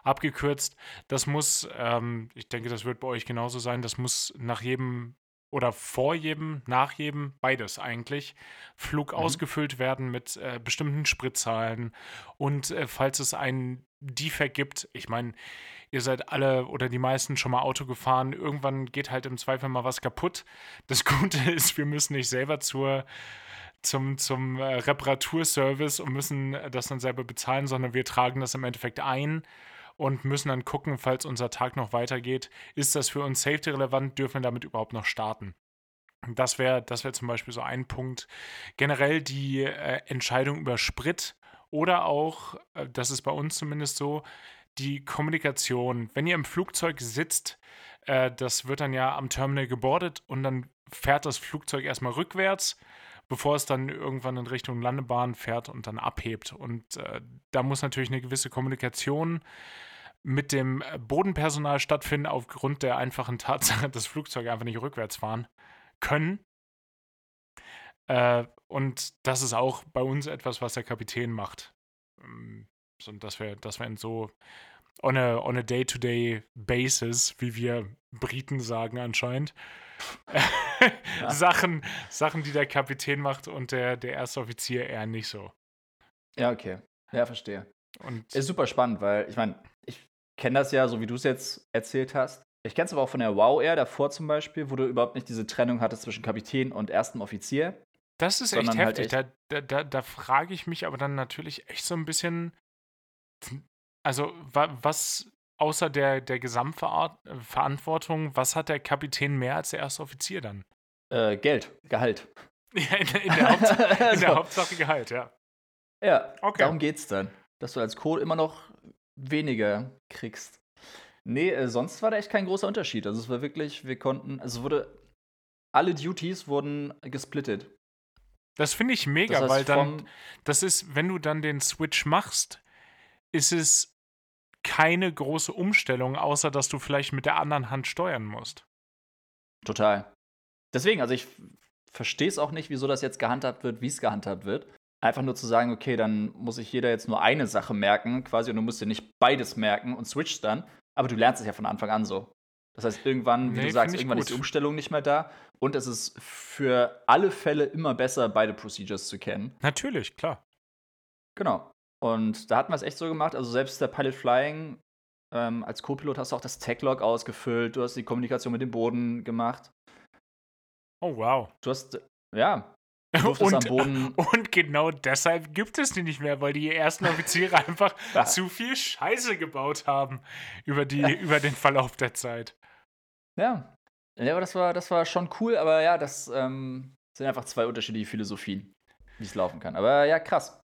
abgekürzt. Das muss, ähm, ich denke, das wird bei euch genauso sein, das muss nach jedem oder vor jedem, nach jedem, beides eigentlich, Flug Mhm. ausgefüllt werden mit äh, bestimmten Spritzahlen. Und äh, falls es einen Defekt gibt, ich meine, ihr seid alle oder die meisten schon mal Auto gefahren, irgendwann geht halt im Zweifel mal was kaputt. Das Gute ist, wir müssen nicht selber zur zum, zum äh, Reparaturservice und müssen das dann selber bezahlen, sondern wir tragen das im Endeffekt ein und müssen dann gucken, falls unser Tag noch weitergeht, ist das für uns safety relevant, dürfen wir damit überhaupt noch starten. Das wäre das wär zum Beispiel so ein Punkt. Generell die äh, Entscheidung über Sprit oder auch, äh, das ist bei uns zumindest so, die Kommunikation. Wenn ihr im Flugzeug sitzt, äh, das wird dann ja am Terminal gebordet und dann fährt das Flugzeug erstmal rückwärts, bevor es dann irgendwann in Richtung Landebahn fährt und dann abhebt. Und äh, da muss natürlich eine gewisse Kommunikation mit dem äh, Bodenpersonal stattfinden, aufgrund der einfachen Tatsache, dass Flugzeuge einfach nicht rückwärts fahren können. Äh, und das ist auch bei uns etwas, was der Kapitän macht. So, dass wir, dass wir in so on a, on a day-to-day basis, wie wir Briten sagen anscheinend, Sachen, Sachen, die der Kapitän macht und der, der erste Offizier eher nicht so. Ja, okay. Ja, verstehe. Und Ist super spannend, weil ich meine, ich kenne das ja, so wie du es jetzt erzählt hast. Ich kenne es aber auch von der Wow Air davor zum Beispiel, wo du überhaupt nicht diese Trennung hattest zwischen Kapitän und erstem Offizier. das ist echt halt heftig. da da, da, da frage ich mich aber dann natürlich echt so ein bisschen, also wa, was außer der, der Gesamtverantwortung, was hat der Kapitän mehr als der erste Offizier dann? Äh, Geld, Gehalt. Ja, in, der- in, der, Haupt, in der. Hauptsache Gehalt, ja. Ja, Okay. darum geht's dann. Dass du als Code immer noch weniger kriegst. Nee, äh, sonst war da echt kein großer Unterschied. Also es war wirklich, wir konnten, also es wurde, alle Duties wurden gesplittet. Das finde ich mega, Das heißt, weil dann, das ist, wenn du dann den Switch machst, ist es keine große Umstellung, außer dass du vielleicht mit der anderen Hand steuern musst. Total. Deswegen, also ich verstehe es auch nicht, wieso das jetzt gehandhabt wird, wie es gehandhabt wird. Einfach nur zu sagen, okay, dann muss sich jeder jetzt nur eine Sache merken, quasi, und du musst dir nicht beides merken und switchst dann. Aber du lernst es ja von Anfang an so. Das heißt, irgendwann, wie Nee, du sagst, irgendwann gut. ist die Umstellung nicht mehr da. Und es ist für alle Fälle immer besser, beide Procedures zu kennen. Natürlich, klar. Genau. Und da hatten wir es echt so gemacht. Also selbst der Pilot Flying, ähm, als Co-Pilot hast du auch das Tech-Log ausgefüllt, du hast die Kommunikation mit dem Boden gemacht. Oh, wow. Du hast, ja, du Und, Boden. und genau deshalb gibt es die nicht mehr, weil die ersten Offiziere einfach Ja. zu viel Scheiße gebaut haben über, die, über den Verlauf der Zeit. Ja. Ja, aber das war, das war schon cool, aber ja, das ähm, sind einfach zwei unterschiedliche Philosophien, wie es laufen kann. Aber ja, krass.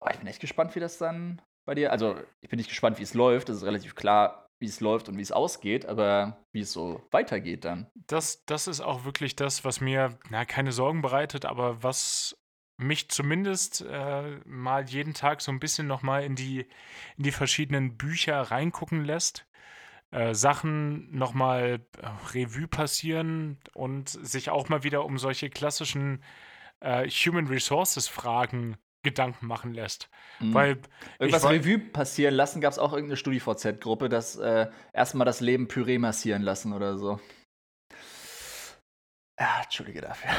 Oh, ich bin echt gespannt, wie das dann bei dir. Also, ich bin nicht gespannt, wie es läuft. Es ist relativ klar, wie es läuft und wie es ausgeht, aber wie es so weitergeht dann. Das, das ist auch wirklich das, was mir na, keine Sorgen bereitet, aber was mich zumindest äh, mal jeden Tag so ein bisschen nochmal in die, in die verschiedenen Bücher reingucken lässt. Äh, Sachen nochmal äh, Revue passieren und sich auch mal wieder um solche klassischen äh, Human Resources Fragen Gedanken machen lässt. Mhm. Weil Irgendwas woll- Revue passieren lassen, gab es auch irgendeine StudiVZ-Gruppe, das äh, erstmal das Leben Püree massieren lassen oder so. Ja, entschuldige dafür.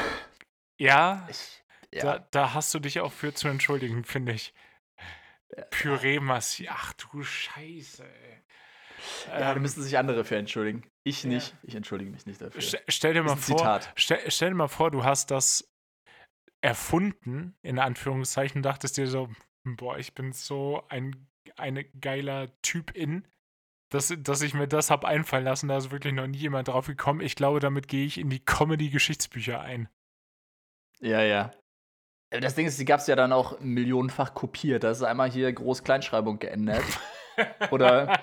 ja, Ich, Da, da hast du dich auch für zu entschuldigen, finde ich. Püree massi. Ach du Scheiße, ey. ja, da Ähm, müssen sich andere für entschuldigen. Ich Ja. nicht. Ich entschuldige mich nicht dafür. st stell dir mal vor, stell, stell dir mal vor, du hast das erfunden, in Anführungszeichen, dachtest dir so, boah, ich bin so ein eine geiler Typ in, dass, dass ich mir das hab einfallen lassen, da ist wirklich noch nie jemand drauf gekommen. Ich glaube, damit gehe ich in die Comedy-Geschichtsbücher ein. Ja, ja. Äh, Das Ding ist, die gab es ja dann auch millionenfach kopiert. Da ist einmal hier Groß-Kleinschreibung geändert. Oder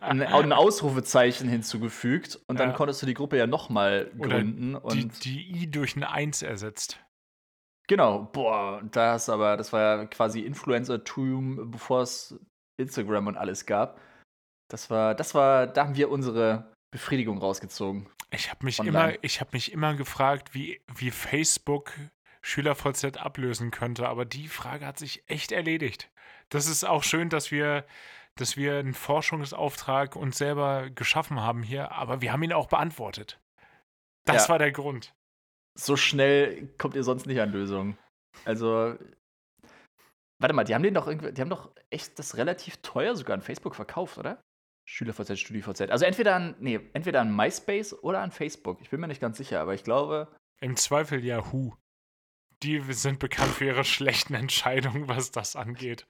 ein, ein Ausrufezeichen hinzugefügt. Und dann Ja. konntest du die Gruppe ja nochmal gründen. die, Und die I durch ein Eins ersetzt. Genau, boah, das aber, das war ja quasi Influencer-Tum, bevor es Instagram und alles gab. Das war, das war, da haben wir unsere Befriedigung rausgezogen. Ich habe mich Online. immer, ich habe mich immer gefragt, wie, wie Facebook SchülerVZ ablösen könnte, aber die Frage hat sich echt erledigt. Das ist auch schön, dass wir, dass wir einen Forschungsauftrag uns selber geschaffen haben hier, aber wir haben ihn auch beantwortet. Das Ja. war der Grund. So schnell kommt ihr sonst nicht an Lösungen. Also, warte mal, die haben den doch irgendwie, die haben doch echt das relativ teuer sogar an Facebook verkauft, oder? SchülerVZ, StudiVZ. Also entweder an, nee, entweder an MySpace oder an Facebook. Ich bin mir nicht ganz sicher, aber ich glaube, Im Zweifel Yahoo. Die sind bekannt für ihre schlechten Entscheidungen, was das angeht.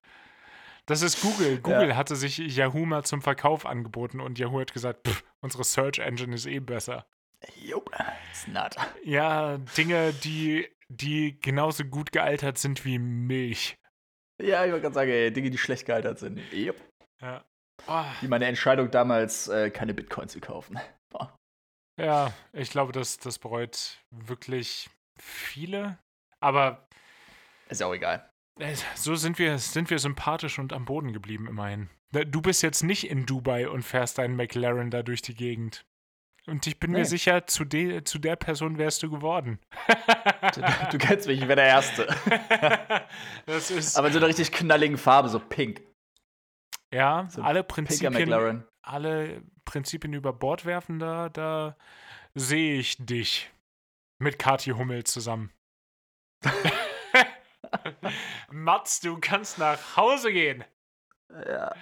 Das ist Google. Google hatte sich Yahoo mal zum Verkauf angeboten und Yahoo hat gesagt, pff, unsere Search Engine ist eh besser. Jupp, it's not. Ja, Dinge, die, die genauso gut gealtert sind wie Milch. Ja, ich wollte gerade sagen, ey, Dinge, die schlecht gealtert sind. Jupp. Ja. Oh, Wie meine Entscheidung damals, äh, keine Bitcoin zu kaufen. Boah. ja, ich glaube, das, das bereut wirklich viele. Aber Ist auch egal. äh, so sind wir, sind wir sympathisch und am Boden geblieben, immerhin. Ne, Du bist jetzt nicht in Dubai und fährst deinen McLaren da durch die Gegend. Und ich bin Nee. mir sicher, zu, de, zu der Person wärst du geworden. Du, du kennst mich, ich wäre der Erste. das ist. Aber in so einer richtig knalligen Farbe, so pink. ja, so alle Prinzipien. Alle Prinzipien über Bord werfen, da, da sehe ich dich mit Kathi Hummel zusammen. Mats, du kannst nach Hause gehen. Ja.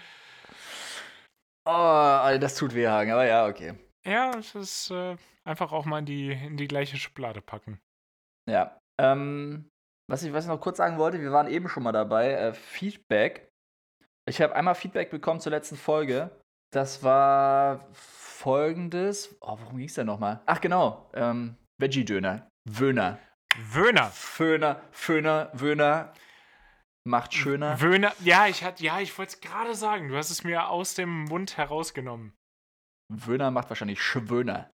Oh, das tut weh, Hagen, aber ja, okay. Ja, es ist äh, einfach auch mal in die, in die gleiche Schublade packen. Ja. Ähm, was, ich, was ich noch kurz sagen wollte, wir waren eben schon mal dabei, äh, Feedback. Ich habe einmal Feedback bekommen zur letzten Folge. Das war folgendes. Oh, worum ging es denn nochmal? Ach, genau. Ähm, Veggie-Döner. Wöhner. Wöhner. Föhner, Föhner, Wöhner. Macht schöner. Wöhner. Ja, ich hatte, ja, ich wollte es gerade sagen. Du hast es mir aus dem Mund herausgenommen. Wöhner macht wahrscheinlich Schwöhner.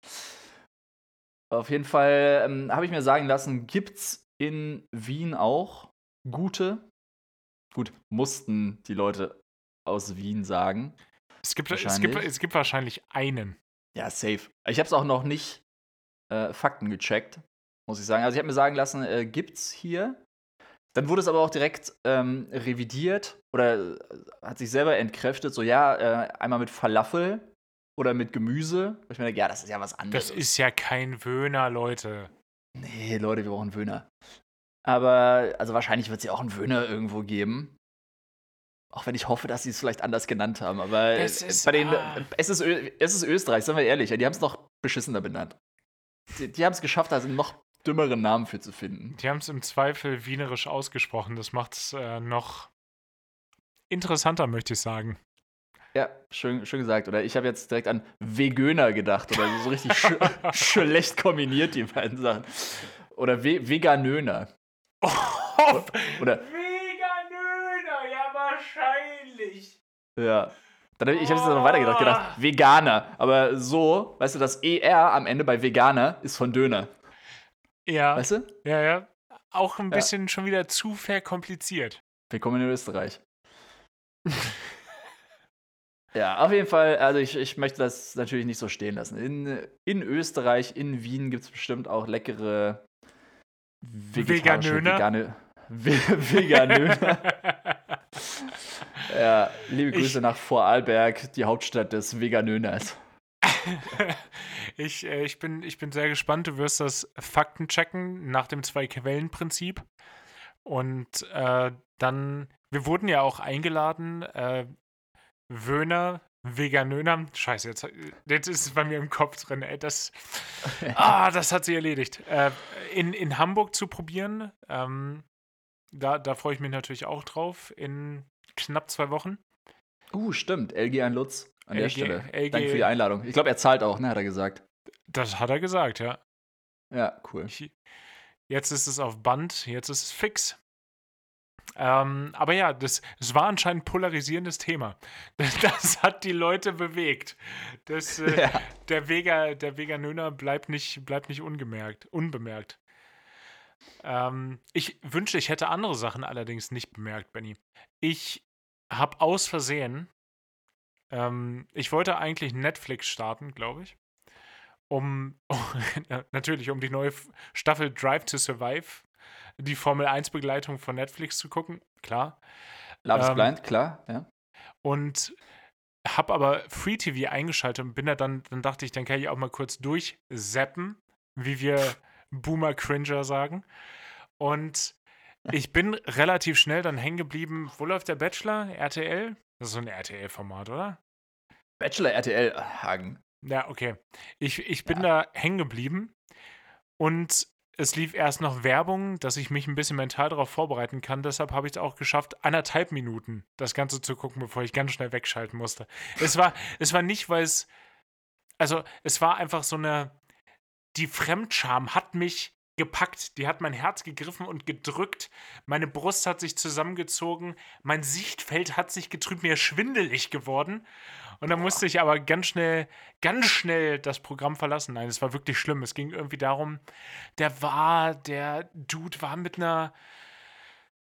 Auf jeden Fall ähm, habe ich mir sagen lassen, gibt's in Wien auch gute. Gut, mussten die Leute aus Wien sagen. Es gibt, es gibt, Wahrscheinlich. es gibt wahrscheinlich einen. Ja, safe. Ich habe es auch noch nicht äh, Fakten gecheckt. muss ich sagen. Also ich habe mir sagen lassen, äh, gibt's hier. Dann wurde es aber auch direkt ähm, revidiert oder äh, hat sich selber entkräftet. So, ja, äh, einmal mit Falafel oder mit Gemüse. Ich denke, ja, das ist ja was anderes. Das ist ja kein Wöhner, Leute. Nee, Leute, wir brauchen Wöhner. Aber, also wahrscheinlich wird es ja auch einen Wöhner irgendwo geben. Auch wenn ich hoffe, dass sie es vielleicht anders genannt haben. Aber ist- bei den, ah. es, ist, es ist Österreich, seien wir ehrlich. Die haben es noch beschissener benannt. Die, die haben es geschafft, da einen noch dümmeren Namen für zu finden. Die haben es im Zweifel wienerisch ausgesprochen. Das macht es äh, noch interessanter, möchte ich sagen. Ja, schön, schön gesagt. Oder ich habe jetzt direkt an Vegöner gedacht. Oder so richtig sch schlecht kombiniert, die beiden Sachen. Oder Ve Veganöner. Oder, Veganöner, ja wahrscheinlich. ja. Dann hab ich habe jetzt noch weitergedacht, gedacht, Veganer. Aber so, weißt du, das ER am Ende bei Veganer ist von Döner. Ja, Weißt du? ja, ja. Auch ein Ja. bisschen schon wieder zu verkompliziert. Willkommen in Österreich. ja, auf jeden Fall, also ich, ich möchte das natürlich nicht so stehen lassen. In, in Österreich, in Wien gibt es bestimmt auch leckere Veganöner? vegane Ve Veganöner. ja, liebe Ich- Grüße nach Vorarlberg, die Hauptstadt des Veganöners. ich, äh, ich, bin, ich bin sehr gespannt. Du wirst das Fakten checken nach dem Zwei-Quellen-Prinzip. Und äh, dann, wir wurden ja auch eingeladen, äh, Wöhner, Veganöner, scheiße, jetzt, jetzt ist es bei mir im Kopf drin, ey, das, ah, das hat sie erledigt. Äh, in, in Hamburg zu probieren, ähm, da, da freue ich mich natürlich auch drauf, in knapp zwei Wochen. Uh, stimmt, LG an Lutz an der LG Stelle. LG Danke für die Einladung. Ich glaube, er zahlt auch, ne, hat er gesagt. Das hat er gesagt, ja. Ja, cool. Ich, jetzt ist es auf Band, jetzt ist es fix. Ähm, aber ja, das, das war anscheinend ein polarisierendes Thema. Das hat die Leute bewegt. Das, äh, Ja. der, Vega, der Veganöner bleibt nicht, bleibt nicht ungemerkt, unbemerkt. Ähm, ich wünschte, ich hätte andere Sachen allerdings nicht bemerkt, Benny. Ich habe aus Versehen, ähm, ich wollte eigentlich Netflix starten, glaube ich, um, natürlich, um die neue Staffel Drive to Survive, die Formel 1 Begleitung von Netflix zu gucken, klar. Love is Ähm, Blind, klar, ja. Und habe aber Free TV eingeschaltet und bin da dann, dann dachte ich, dann kann ich auch mal kurz durchzappen, wie wir Boomer Cringer sagen. Und ich bin relativ schnell dann hängen geblieben. Wo läuft der Bachelor? RTL? Das ist so ein RTL-Format, oder? Bachelor RTL Hagen. Ja, okay. Ich, ich bin da hängen geblieben und es lief erst noch Werbung, dass ich mich ein bisschen mental darauf vorbereiten kann. Deshalb habe ich es auch geschafft, anderthalb Minuten das Ganze zu gucken, bevor ich ganz schnell wegschalten musste. Es war, es war nicht, weil es. Also, es war einfach so eine. Die Fremdscham hat mich gepackt. Die hat mein Herz gegriffen und gedrückt. Meine Brust hat sich zusammengezogen. Mein Sichtfeld hat sich getrübt. Mir schwindelig geworden. Und dann musste ich aber ganz schnell, ganz schnell das Programm verlassen. Nein, es war wirklich schlimm. Es ging irgendwie darum, der war, der Dude war mit einer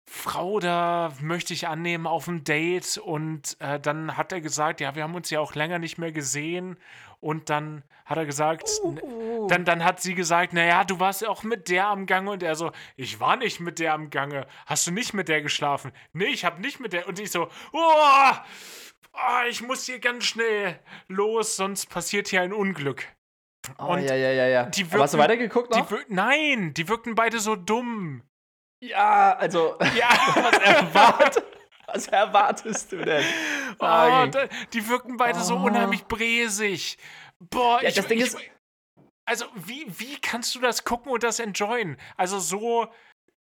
Frau da, möchte ich annehmen, auf dem Date. Und äh, dann hat er gesagt, ja, wir haben uns ja auch länger nicht mehr gesehen. Und dann hat er gesagt, n- dann, dann hat sie gesagt, naja, du warst ja auch mit der am Gange. Und er so, ich war nicht mit der am Gange. Hast du nicht mit der geschlafen? Nee, ich habe nicht mit der. Und ich so, oh, oh, ich muss hier ganz schnell los, sonst passiert hier ein Unglück. Oh, Und ja, ja, ja, ja. die Aber hast du wirken- weitergeguckt Die noch? wir- Nein, die wirkten beide so dumm. Ja, also, Ja, was, erwart was erwartest du denn? oh, Hagen? da, die wirkten beide so Oh. unheimlich bräsig. Boah, Ja, ich, das Ding ich, ist- Also, wie, wie kannst du das gucken und das enjoyen? Also, so.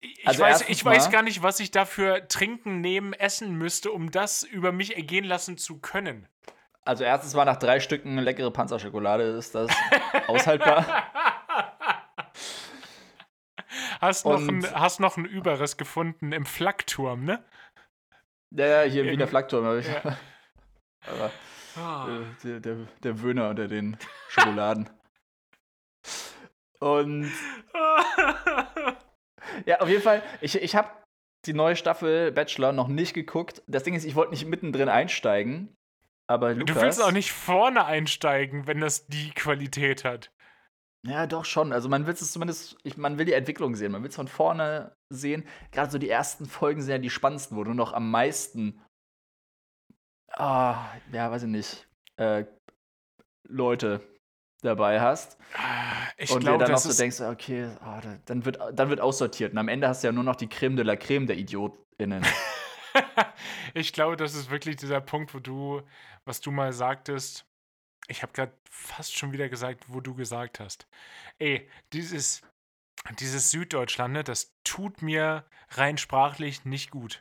Ich, Also weiß, ich weiß gar nicht, was ich dafür trinken, nehmen, essen müsste, um das über mich ergehen lassen zu können. Also, erstens mal nach drei Stücken leckere Panzerschokolade ist das aushaltbar. Hast noch, Und- ein, hast noch einen Überriss gefunden im Flakturm, ne? Ja, ja, hier im Wiener Flakturm habe ich. Ja. Aber äh, der, der, der Wöhner unter den Schokoladen. Und ja, auf jeden Fall, ich, ich habe die neue Staffel Bachelor noch nicht geguckt. Das Ding ist, ich wollte nicht mittendrin einsteigen. Aber Lukas, Du willst auch nicht vorne einsteigen, wenn das die Qualität hat. Ja, doch schon. Also man will es zumindest, ich, man will die Entwicklung sehen, man will es von vorne sehen. Gerade so die ersten Folgen sind ja die spannendsten, wo du noch am meisten, ah, ja, weiß ich nicht, äh, Leute dabei hast. Ah, Ich und dir glaube, dann noch so denkst, okay, ah, da- dann, wird, dann wird aussortiert. Und am Ende hast du ja nur noch die Creme de la Creme der IdiotInnen. ich glaube, das ist wirklich dieser Punkt, wo du, was du mal sagtest, ich habe gerade fast schon wieder gesagt, wo du gesagt hast. Ey, dieses, dieses Süddeutschland, ne, das tut mir rein sprachlich nicht gut.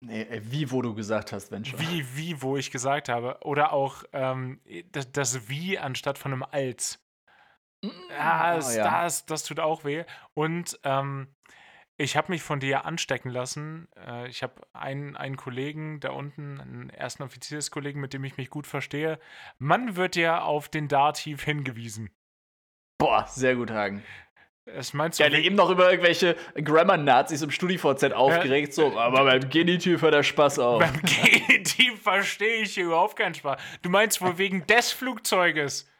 Nee, ey, wie, wo du gesagt hast, wenn schon. Wie, wie, wo ich gesagt habe. Oder auch ähm, das, das Wie anstatt von einem Als. Ja, das, Ah, ja. Das, das tut auch weh. Und ähm, ich habe mich von dir anstecken lassen. Äh, ich habe einen, einen Kollegen da unten, einen ersten Offizierskollegen, mit dem ich mich gut verstehe. Man wird ja auf den Dativ hingewiesen. Boah, sehr gut, Hagen. Es meinst du, Ja, eben noch über irgendwelche Grammar-Nazis im StudiVZ aufgeregt, so, aber beim Genitiv hört der Spaß auf. beim Genitiv verstehe ich hier überhaupt keinen Spaß. Du meinst wohl wegen des Flugzeuges,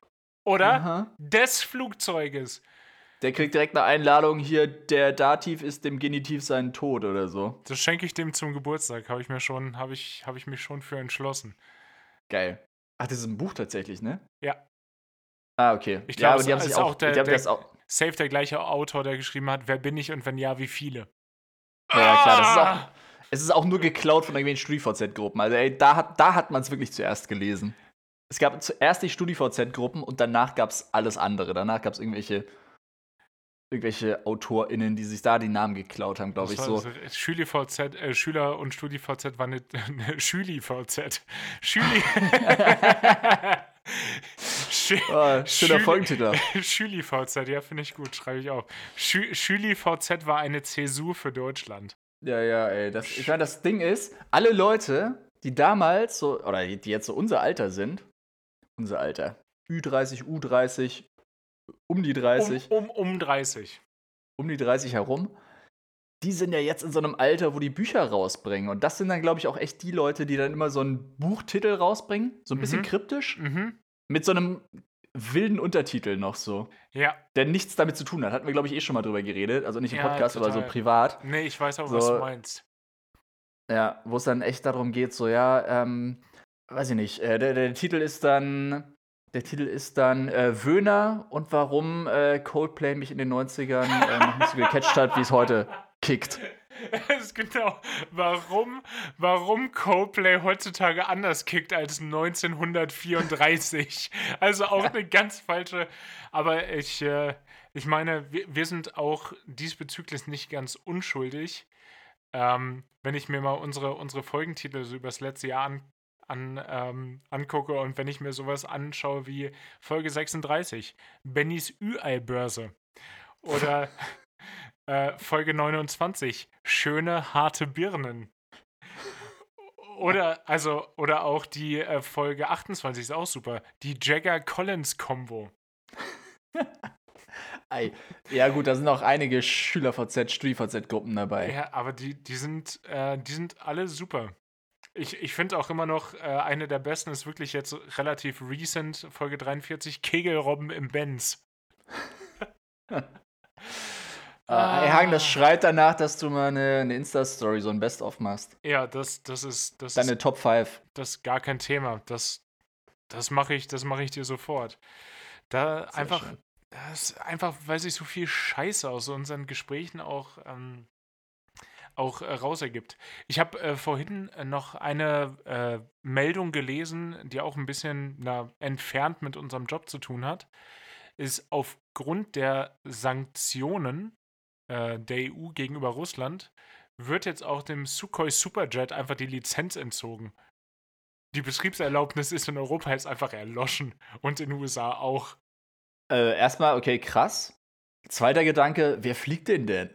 oder? Aha. Des Flugzeuges. Der kriegt direkt eine Einladung hier, der Dativ ist dem Genitiv sein Tod oder so. Das schenke ich dem zum Geburtstag. Habe ich mir schon, habe ich, habe ich mich schon für entschlossen. Geil. Ach, das ist ein Buch tatsächlich, ne? Ja. Ah, okay. Ich ja, glaub, aber die haben sich auch, auch der- haben der- das auch. Safe der gleiche Autor, der geschrieben hat, wer bin ich und wenn ja, wie viele. Ja, ja, klar, das ist Ah! auch. Es ist auch nur geklaut von irgendwelchen StudiVZ-Gruppen. Also, ey, da hat, da hat man es wirklich zuerst gelesen. Es gab zuerst die StudiVZ-Gruppen und danach gab es alles andere. Danach gab es irgendwelche, irgendwelche AutorInnen, die sich da die Namen geklaut haben, glaube ich. So. das- SchüliVZ, äh, Schüler und StudiVZ war eine, eine SchüliVZ. Schüli. Schü Ah, schöner Schüli- Folgentitel. SchüliVZ, ja, finde ich gut, schreibe ich auf. Schü SchüliVZ war eine Zäsur für Deutschland. Ja, ja, ey. Das, ich meine, das Ding ist, alle Leute, die damals so, oder die die jetzt so unser Alter sind, unser Alter, Ü30, U30, um die 30, Um, um, um 30. um die 30 herum, die sind ja jetzt in so einem Alter, wo die Bücher rausbringen. Und das sind dann, glaube ich, auch echt die Leute, die dann immer so einen Buchtitel rausbringen, so ein bisschen Mhm. kryptisch, Mhm. Mit so einem wilden Untertitel noch so, Ja, der nichts damit zu tun hat. Hatten wir, glaube ich, eh schon mal drüber geredet. Also nicht im Ja, Podcast, aber so total. privat. nee, ich weiß auch, was So, du meinst. Ja, wo es dann echt darum geht, so, ja, ähm, weiß ich nicht, äh, der, der Titel ist dann, der Titel ist dann äh, Wöhner und warum äh, Coldplay mich in den 90ern äh, noch nicht so gecatcht hat, wie es heute kickt. Das ist genau, warum, warum Coldplay heutzutage anders kickt als 1934. Also auch eine ganz falsche. Aber ich, äh, ich meine, wir, wir sind auch diesbezüglich nicht ganz unschuldig. Ähm, wenn ich mir mal unsere, unsere Folgentitel so übers letzte Jahr an, an, ähm, angucke und wenn ich mir sowas anschaue wie Folge 36, Bennys Ü-Ei-Börse. Oder äh, Folge 29, schöne harte Birnen. Oder, also, oder auch die äh, Folge 28 ist auch super. Die Jagger-Collins-Kombo. Ei. Ja, gut, da sind auch einige Schüler-VZ, StudiVZ-Gruppen dabei. Ja, aber die, die, sind, äh, die sind alle super. Ich, ich finde auch immer noch, äh, eine der besten ist wirklich jetzt relativ recent, Folge 43, Kegelrobben im Benz. Äh, ey, Hagen, das schreit danach, dass du mal eine, eine Insta-Story, so ein Best-of machst. Ja, das, das ist, das Deine ist, Top 5. das ist gar kein Thema. Das, das mache ich, das mache ich dir sofort. Da Sehr einfach, schön. das ist einfach, weil sich so viel Scheiße aus unseren Gesprächen auch, ähm, auch äh, raus ergibt. Ich habe äh, vorhin äh, noch eine äh, Meldung gelesen, die auch ein bisschen na, entfernt mit unserem Job zu tun hat. Ist aufgrund der Sanktionen äh, der EU gegenüber Russland wird jetzt auch dem Sukhoi Superjet einfach die Lizenz entzogen. Die Betriebserlaubnis ist in Europa jetzt einfach erloschen und in den USA auch. Äh, erstmal, okay, krass. Zweiter Gedanke, wer fliegt denn denn?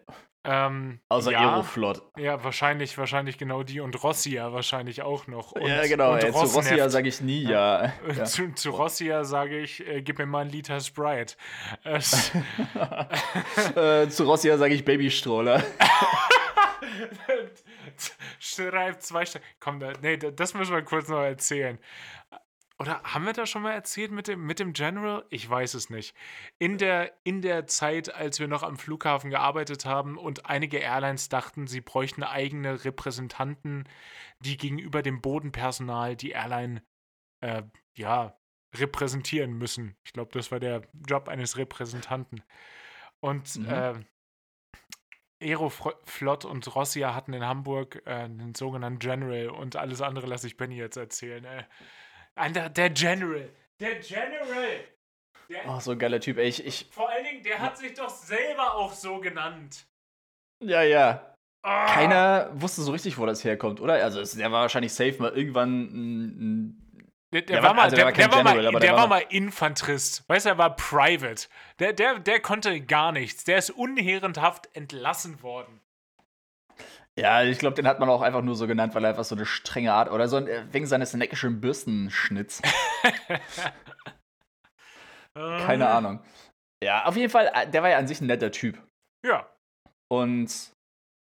Ähm, Außer ja, Aeroflot. Ja, wahrscheinlich, wahrscheinlich genau die und Rossia wahrscheinlich auch noch. Und, ja, genau. Ey, zu. Rossia sage ich nie ja. Ja. Zu, zu Rossia sage ich, äh, gib mir mal einen Liter Sprite. Äh, zu Rossia sage ich Babystroller. Schreibt zwei Stellen. Komm, da, nee, da- das müssen wir kurz noch erzählen. Oder haben wir da schon mal erzählt mit dem, mit dem General? Ich weiß es nicht. In der, in der Zeit, als wir noch am Flughafen gearbeitet haben und einige Airlines dachten, sie bräuchten eigene Repräsentanten, die gegenüber dem Bodenpersonal die Airline äh, ja, repräsentieren müssen. Ich glaube, das war der Job eines Repräsentanten. Und Mhm. äh, Aeroflot und Rossia hatten in Hamburg äh, einen sogenannten General und alles andere lasse ich Benny jetzt erzählen. Äh. Der, der General. Der General. Der, Oh, so ein geiler Typ. Ey, ich, ich, Vor allen Dingen, der hat sich doch selber auch so genannt. ja, ja. Ah. Keiner wusste so richtig, wo das herkommt, oder? Also, es, der war wahrscheinlich safe mal irgendwann ein, Der, der, Der war mal, also der war war der war Infanterist. Weißt du, er war Private. Der, der, der konnte gar nichts. Der ist unherrenhaft entlassen worden. Ja, ich glaube, den hat man auch einfach nur so genannt, weil er einfach so eine strenge Art oder so äh, wegen seines neckischen Bürstenschnitts. Keine Ah. Ahnung. Ja, auf jeden Fall, äh, der war ja an sich ein netter Typ. Ja. Und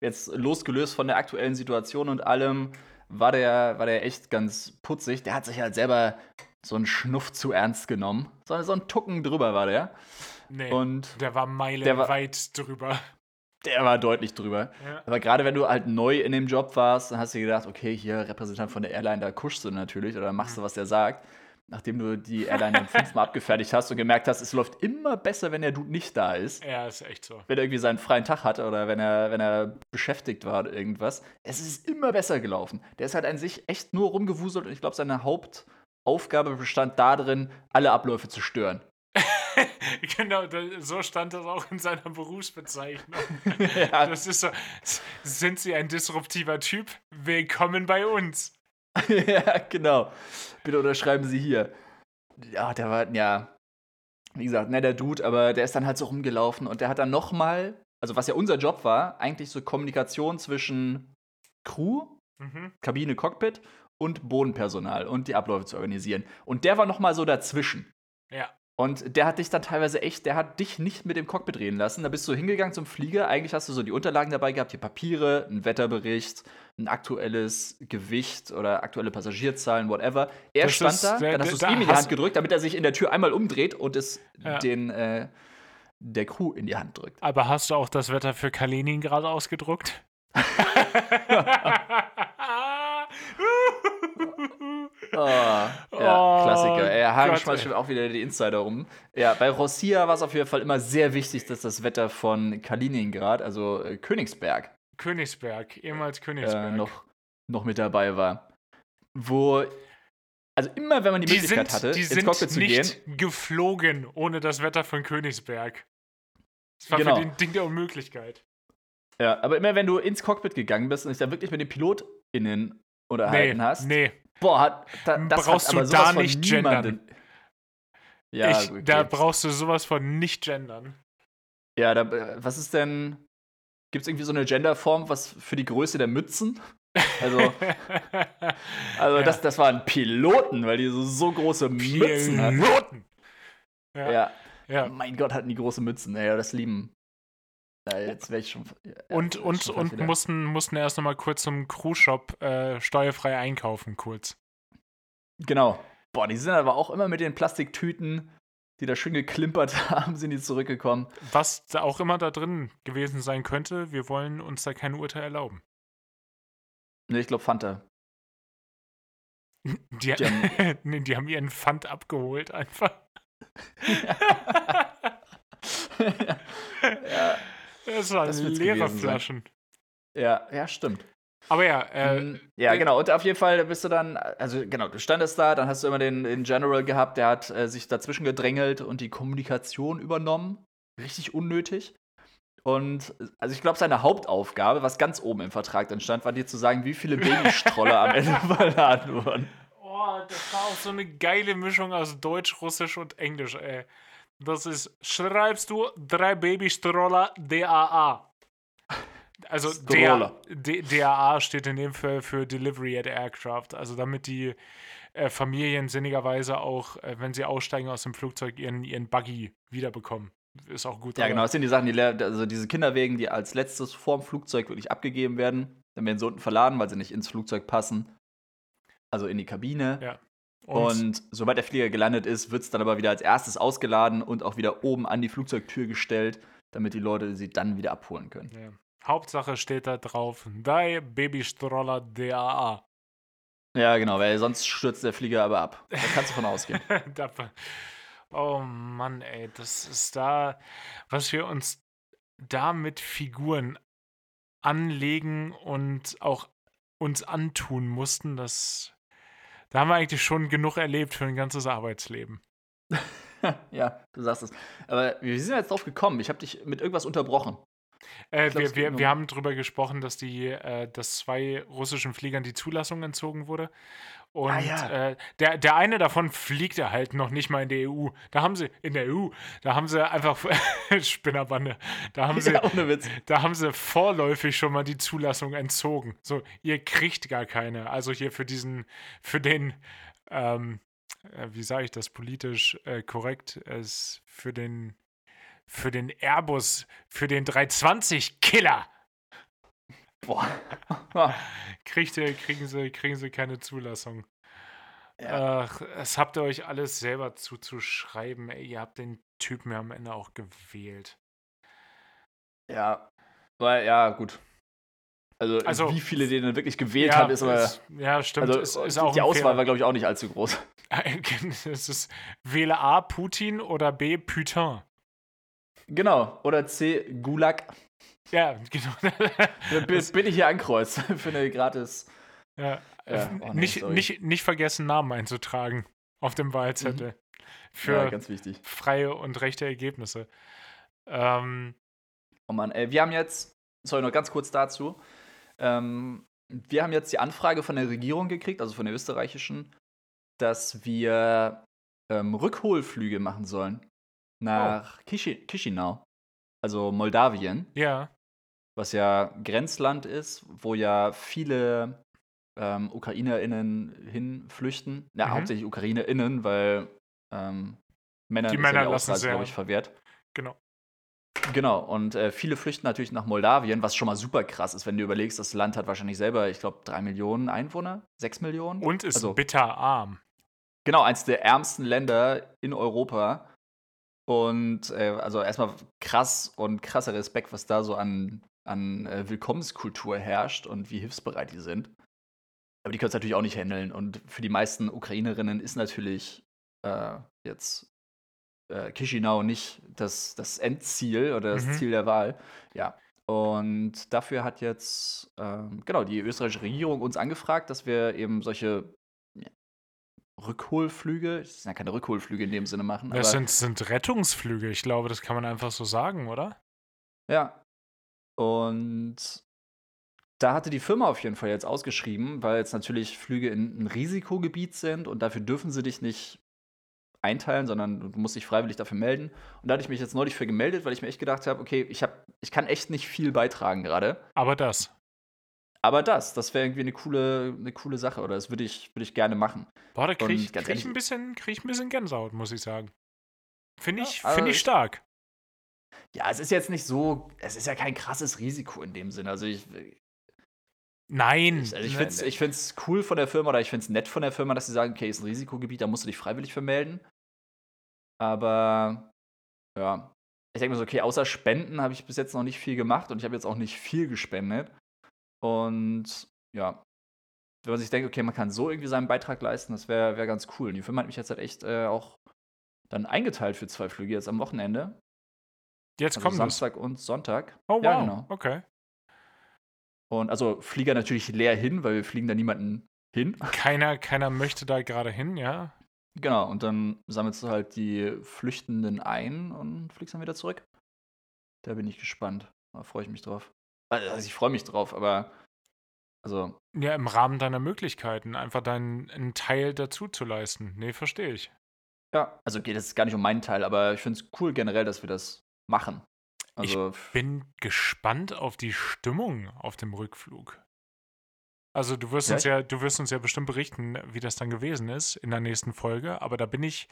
jetzt losgelöst von der aktuellen Situation und allem, war der, war der echt ganz putzig. Der hat sich halt selber so einen Schnuff zu ernst genommen. So, so ein Tucken drüber war der. Nee. Und der war Der war- meilenweit drüber. Der war deutlich drüber. Ja. Aber gerade wenn du halt neu in dem Job warst, dann hast du dir gedacht, okay, hier Repräsentant von der Airline, da kuschst du natürlich oder machst du, was der sagt. Nachdem du die Airline dann fünfmal abgefertigt hast und gemerkt hast, es läuft immer besser, wenn der Dude nicht da ist. ja, ist echt so. Wenn er irgendwie seinen freien Tag hatte oder wenn er, wenn er beschäftigt war oder irgendwas. Es ist immer besser gelaufen. Der ist halt an sich echt nur rumgewuselt und ich glaube, seine Hauptaufgabe bestand darin, alle Abläufe zu stören. genau, so stand das auch in seiner Berufsbezeichnung. ja, Das ist so, sind Sie ein disruptiver Typ? Willkommen bei uns. ja, genau. Bitte unterschreiben Sie hier. Ja, der war, ja, wie gesagt, netter Dude, aber der ist dann halt so rumgelaufen und der hat dann nochmal, also was ja unser Job war, eigentlich so Kommunikation zwischen Crew, Mhm. Kabine, Cockpit und Bodenpersonal und die Abläufe zu organisieren. Und der war nochmal so dazwischen. Ja. Und der hat dich dann teilweise echt, der hat dich nicht mit dem Cockpit reden lassen. Da bist du hingegangen zum Flieger. Eigentlich hast du so die Unterlagen dabei gehabt, hier Papiere, einen Wetterbericht, ein aktuelles Gewicht oder aktuelle Passagierzahlen, whatever. Er Das stand ist- da, der- dann hast du es ihm in die Hand gedrückt, damit er sich in der Tür einmal umdreht und es Ja. den äh, der Crew in die Hand drückt. Aber hast du auch das Wetter für Kaliningrad ausgedruckt? Oh, ja, Oh, Klassiker. Er Hagen Gott, schmeißt ey. schon auch wieder die Insider rum. Ja, bei Rossia war es auf jeden Fall immer sehr wichtig, dass das Wetter von Kaliningrad, also äh, Königsberg, Königsberg, ehemals Königsberg. äh, noch, noch mit dabei war. Wo, also immer wenn man die, die Möglichkeit sind, hatte, die ins sind Cockpit zu gehen, nicht geflogen ohne das Wetter von Königsberg. Das war Genau. für den Ding der Unmöglichkeit. ja, aber immer wenn du ins Cockpit gegangen bist und dich da wirklich mit den PilotInnen unterhalten Nee, hast, nee. Boah, hat, da, das Brauchst du da von nicht gendern. Ja, ich, da brauchst du sowas von nicht gendern. Ja, da, äh, was ist denn. Gibt es irgendwie so eine Genderform, was für die Größe der Mützen? Also, also Ja. das, das waren Piloten, weil die so, so große Mützen hatten. Piloten. Ja, Ja. ja. mein Gott, hatten die große Mützen. Ja, das lieben. Ja, jetzt wäre ich schon. Ja, Und, schon und wieder- mussten, mussten erst noch mal kurz zum Crew-Shop äh, steuerfrei einkaufen, kurz. Genau. Boah, die sind aber auch immer mit den Plastiktüten, die da schön geklimpert haben, sind die zurückgekommen. Was da auch immer da drin gewesen sein könnte, wir wollen uns da kein Urteil erlauben. Ne, ich glaube Fanta. Die, Die haben- nee, die haben ihren Pfand abgeholt einfach. ja, Das waren Das leere sein. Flaschen. ja, ja, stimmt. Aber ja, äh, Mm, ja, äh, genau. Und auf jeden Fall bist du dann, also genau, du standest da, dann hast du immer den, den General gehabt, der hat äh, sich dazwischen gedrängelt und die Kommunikation übernommen. Richtig unnötig. Und also ich glaube, seine Hauptaufgabe, was ganz oben im Vertrag dann stand, war dir zu sagen, wie viele Babystroller am Ende verladen wurden. Oh, das war auch so eine geile Mischung aus Deutsch, Russisch und Englisch, ey. Das ist, schreibst du drei Babystroller DAA. Also Stroller. DAA steht in dem Fall für Delivery at Aircraft. Also damit die äh, Familien sinnigerweise auch, äh, wenn sie aussteigen aus dem Flugzeug, ihren, ihren Buggy wiederbekommen. Ist auch gut. Ja, genau, das sind die Sachen, die, also diese Kinderwegen, die als letztes vorm Flugzeug wirklich abgegeben werden. Dann werden sie unten verladen, weil sie nicht ins Flugzeug passen. Also in die Kabine. Ja. Und, und sobald der Flieger gelandet ist, wird es dann aber wieder als erstes ausgeladen und auch wieder oben an die Flugzeugtür gestellt, damit die Leute sie dann wieder abholen können. Ja. Hauptsache steht da drauf, Dai Babystroller DAA. Ja, genau, weil sonst stürzt der Flieger aber ab. Da kannst du von ausgehen. oh Mann, ey, das ist da, was wir uns da mit Figuren anlegen und auch uns antun mussten, das da haben wir eigentlich schon genug erlebt für ein ganzes Arbeitsleben. ja, du sagst es. Aber wie sind wir jetzt drauf gekommen? Ich habe dich mit irgendwas unterbrochen. Äh, glaub, wir, wir, wir haben darüber gesprochen, dass die, äh, dass zwei russischen Fliegern die Zulassung entzogen wurde. Und ah, ja. äh, der, der eine davon fliegt ja halt noch nicht mal in der EU. Da haben sie, in der EU, da haben sie einfach Spinnerbande. Da haben sie, ja, ohne Witz. da haben sie vorläufig schon mal die Zulassung entzogen. So, ihr kriegt gar keine. Also hier für diesen, für den, ähm, äh, wie sage ich das politisch äh, korrekt, ist für den für den Airbus, für den 320-Killer. Boah. Kriegt ihr, kriegen, sie, kriegen sie keine Zulassung. Ja. Ach, es habt ihr euch alles selber zuzuschreiben. Ey, ihr habt den Typen ja am Ende auch gewählt. Ja, weil, ja, gut. Also, also, wie viele den dann wirklich gewählt ja, haben, ist aber. Ist, ja, stimmt. Also, ist, ist auch die Auswahl war, glaube ich, auch nicht allzu groß. es ist wähle A Putin oder B Putin. Genau. Oder C, Gulag. Ja, genau. bin, bin ich hier ankreuzt für eine gratis. Ja. ja. Oh, nee, nicht, nicht, nicht vergessen, Namen einzutragen auf dem Wahlzettel. Mhm. Für ja, ganz wichtig. freie und rechte Ergebnisse. Ähm, oh Mann, ey, wir haben jetzt, sorry, noch ganz kurz dazu. Ähm, wir haben jetzt die Anfrage von der Regierung gekriegt, also von der österreichischen, dass wir ähm, Rückholflüge machen sollen nach oh. Kishi Chisinau, also Moldawien. Ja. Was ja Grenzland ist, wo ja viele ähm, UkrainerInnen hinflüchten. Ja, mhm. hauptsächlich UkrainerInnen, weil ähm, Männer die Männer ja lassen glaube ich, verwehrt. Genau. Genau, und äh, viele flüchten natürlich nach Moldawien, was schon mal super krass ist, wenn du überlegst, das Land hat wahrscheinlich selber, ich glaube, drei Millionen Einwohner, sechs Millionen. Und ist also, bitterarm. Genau, eins der ärmsten Länder in Europa. Und äh, also erstmal krass und krasser Respekt, was da so an, an äh, Willkommenskultur herrscht und wie hilfsbereit die sind. Aber die können es natürlich auch nicht handeln. Und für die meisten Ukrainerinnen ist natürlich äh, jetzt äh, Chisinau nicht das, das Endziel oder das mhm. Ziel der Wahl. Ja. Und dafür hat jetzt, ähm, genau, die österreichische Regierung uns angefragt, dass wir eben solche Rückholflüge, das sind ja keine Rückholflüge in dem Sinne machen. Das sind, sind Rettungsflüge, ich glaube, das kann man einfach so sagen, oder? Ja. Und da hatte die Firma auf jeden Fall jetzt ausgeschrieben, weil jetzt natürlich Flüge in ein Risikogebiet sind und dafür dürfen sie dich nicht einteilen, sondern du musst dich freiwillig dafür melden. Und da hatte ich mich jetzt neulich für gemeldet, weil ich mir echt gedacht habe, okay, ich, hab, ich kann echt nicht viel beitragen gerade. Aber das. Aber das, das wäre irgendwie eine coole, eine coole Sache oder das würde ich, würd ich gerne machen. Boah, da kriege ich, krieg ich, ein bisschen, krieg ich ein bisschen Gänsehaut, muss ich sagen. Finde ich, ja, also find ich stark. Ja, es ist jetzt nicht so, es ist ja kein krasses Risiko in dem Sinne. Also ich. Nein. Ich, also ich finde es ich find's cool von der Firma oder ich finde es nett von der Firma, dass sie sagen, okay, ist ein Risikogebiet, da musst du dich freiwillig vermelden. Aber ja, ich denke mir so, okay, außer Spenden habe ich bis jetzt noch nicht viel gemacht und ich habe jetzt auch nicht viel gespendet. Und ja, wenn man sich denkt, okay, man kann so irgendwie seinen Beitrag leisten, das wäre wär ganz cool. Und die Firma hat mich jetzt halt echt äh, auch dann eingeteilt für zwei Flüge jetzt am Wochenende. Jetzt also kommt Samstag es. und Sonntag. Oh, wow. Ja, genau. Okay. Und also Flieger natürlich leer hin, weil wir fliegen da niemanden hin. Keiner, keiner möchte da gerade hin, ja. Genau, und dann sammelst du halt die Flüchtenden ein und fliegst dann wieder zurück. Da bin ich gespannt. Da freue ich mich drauf. Also ich freue mich drauf, aber also. Ja, im Rahmen deiner Möglichkeiten, einfach deinen einen Teil dazu zu leisten. Nee, verstehe ich. Ja, also geht es gar nicht um meinen Teil, aber ich finde es cool generell, dass wir das machen. Also, ich bin gespannt auf die Stimmung auf dem Rückflug. Also du wirst ja, uns ja, du wirst uns ja bestimmt berichten, wie das dann gewesen ist in der nächsten Folge. Aber da bin ich,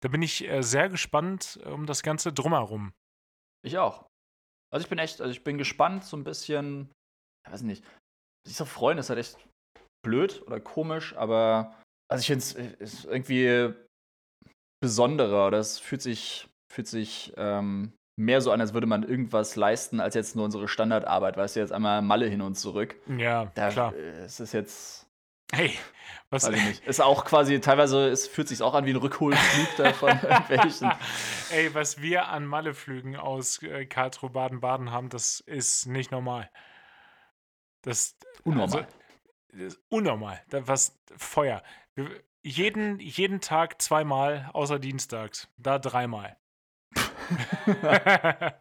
da bin ich äh, sehr gespannt um das Ganze drumherum. Ich auch. Also ich bin echt, also ich bin gespannt, so ein bisschen, ich weiß nicht, sich so freuen ist halt echt blöd oder komisch, aber Also ich finde es ist irgendwie besonderer. Das fühlt sich, fühlt sich ähm, mehr so an, als würde man irgendwas leisten, als jetzt nur unsere Standardarbeit. Weißt du, jetzt einmal Malle hin und zurück. Ja, Da klar. äh, es ist jetzt, Hey, was, weiß ich nicht. Ist auch quasi, teilweise es fühlt sich auch an wie ein Rückholflug da von irgendwelchen. Ey, was wir an Malleflügen aus äh, Karlsruhe Baden-Baden haben, das ist nicht normal. Das Unnormal. Also, das ist unnormal. Da was Feuer. Wir- Jeden, jeden Tag zweimal, außer dienstags. Da dreimal.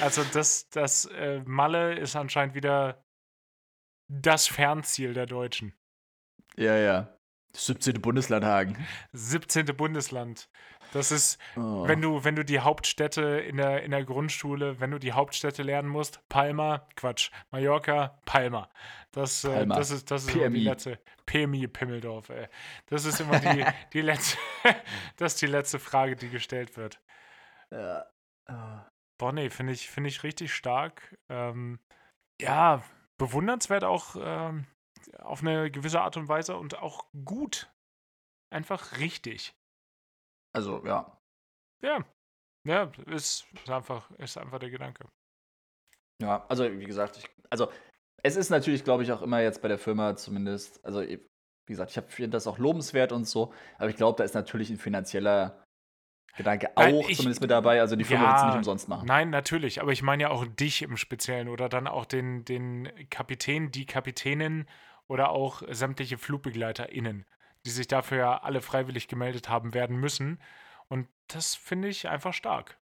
also das, das äh, Malle ist anscheinend wieder das Fernziel der Deutschen. ja, ja. 17. Bundesland Hagen. 17. Bundesland. Das ist, Oh. wenn du, wenn du die Hauptstädte in der, in der Grundschule, wenn du die Hauptstädte lernen musst, Palma, Quatsch, Mallorca, Palma. Das, äh, Palma. das ist, das ist immer die PMI. letzte, PMI Pimmeldorf, ey. Das ist immer die, die letzte, das ist die letzte Frage, die gestellt wird. Ja. Ah. Boah, nee, finde ich, finde ich richtig stark. Ähm, ja, bewundernswert auch ähm, auf eine gewisse Art und Weise und auch gut. Einfach richtig. Also, ja. Ja. Ja, ist, ist, einfach, ist einfach der Gedanke. Ja, also wie gesagt, ich, also es ist natürlich, glaube ich, auch immer jetzt bei der Firma zumindest, also wie gesagt, ich finde das auch lobenswert und so, aber ich glaube, da ist natürlich ein finanzieller Gedanke auch Nein, ich- zumindest mit dabei. Also die Firma Ja, wird es nicht umsonst machen. Nein, natürlich, aber ich meine ja auch dich im Speziellen oder dann auch den, den Kapitän, die Kapitänin oder auch sämtliche FlugbegleiterInnen, die sich dafür ja alle freiwillig gemeldet haben werden müssen. Und das finde ich einfach stark.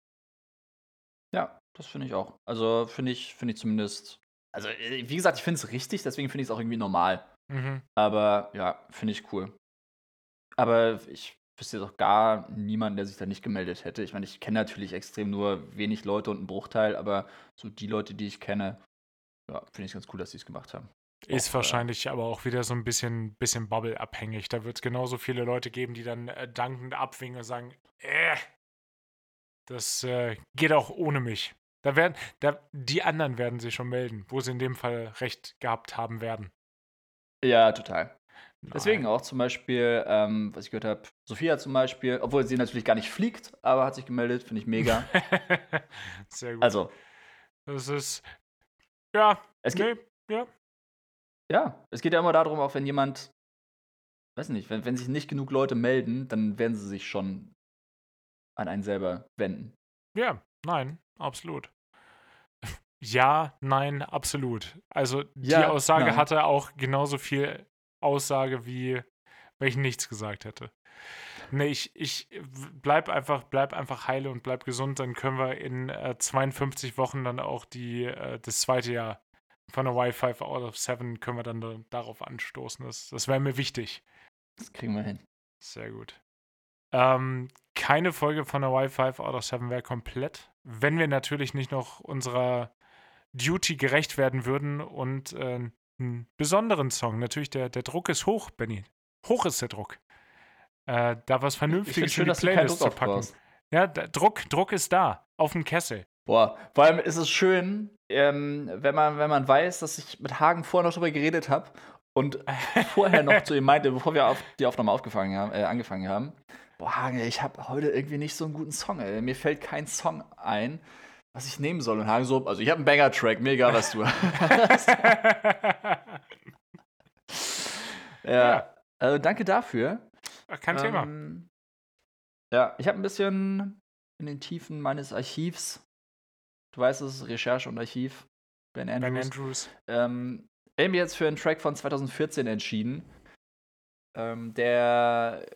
Ja, das finde ich auch. Also finde ich, finde ich zumindest. Also, äh, wie gesagt, ich finde es richtig, deswegen finde ich es auch irgendwie normal. Mhm. Aber ja, finde ich cool. Aber ich wüsste jetzt auch gar niemanden, der sich da nicht gemeldet hätte. Ich meine, ich kenne natürlich extrem nur wenig Leute und einen Bruchteil, aber so die Leute, die ich kenne, ja, finde ich ganz cool, dass sie es gemacht haben. Ist Auch, äh, wahrscheinlich aber auch wieder so ein bisschen, bisschen Bubble-abhängig. Da wird es genauso viele Leute geben, die dann äh, dankend abwinken und sagen, äh, das äh, geht auch ohne mich. Da werden, da, die anderen werden sich schon melden, wo sie in dem Fall recht gehabt haben werden. Ja, total. Nein. Deswegen auch zum Beispiel, ähm, was ich gehört habe, Sophia zum Beispiel, obwohl sie natürlich gar nicht fliegt, aber hat sich gemeldet, finde ich mega. Sehr gut. also, das ist, ja, es geht, nee, ja, ja, es geht ja immer darum, auch wenn jemand, weiß nicht, wenn, wenn sich nicht genug Leute melden, dann werden sie sich schon an einen selber wenden. ja, nein, absolut. Ja, nein, absolut. Also die Ja, Aussage nein. hatte auch genauso viel Aussage, wie wenn ich nichts gesagt hätte. Nee, ich, ich bleib einfach, bleib einfach heile und bleib gesund, dann können wir in äh, 52 Wochen dann auch die, äh, das zweite Jahr von der Wi-Fi out of 7 können wir dann da, darauf anstoßen. Das, das wäre mir wichtig. Das kriegen wir hin. Sehr gut. Ähm, keine Folge von der Wi-Fi out of 7 wäre komplett, wenn wir natürlich nicht noch unserer Duty gerecht werden würden und äh, einen besonderen Song. Natürlich, der, der Druck ist hoch, Benny. Hoch ist der Druck. Äh, da was Vernünftiges schön, in die Playlist zu packen. Ja, der Druck, Druck ist da. Auf dem Kessel. Boah, vor allem ist es schön, ähm, wenn, man, wenn man weiß, dass ich mit Hagen vorher noch drüber geredet habe und vorher noch zu ihm meinte, bevor wir auf die Aufnahme aufgefangen haben, äh, angefangen haben. Boah, Hagen, ich habe heute irgendwie nicht so einen guten Song, ey. Mir fällt kein Song ein, was ich nehmen soll. Und Hagen so, also ich habe einen Banger-Track, mir egal, was du hast. ja, Ja. Also danke dafür. Ach, Kein Thema. Ähm, Ja, ich habe ein bisschen in den Tiefen meines Archivs, du weißt es, Recherche und Archiv, Ben Ben Andrews, Andrews. ähm, eben jetzt für einen Track von 2014 entschieden. Ähm, der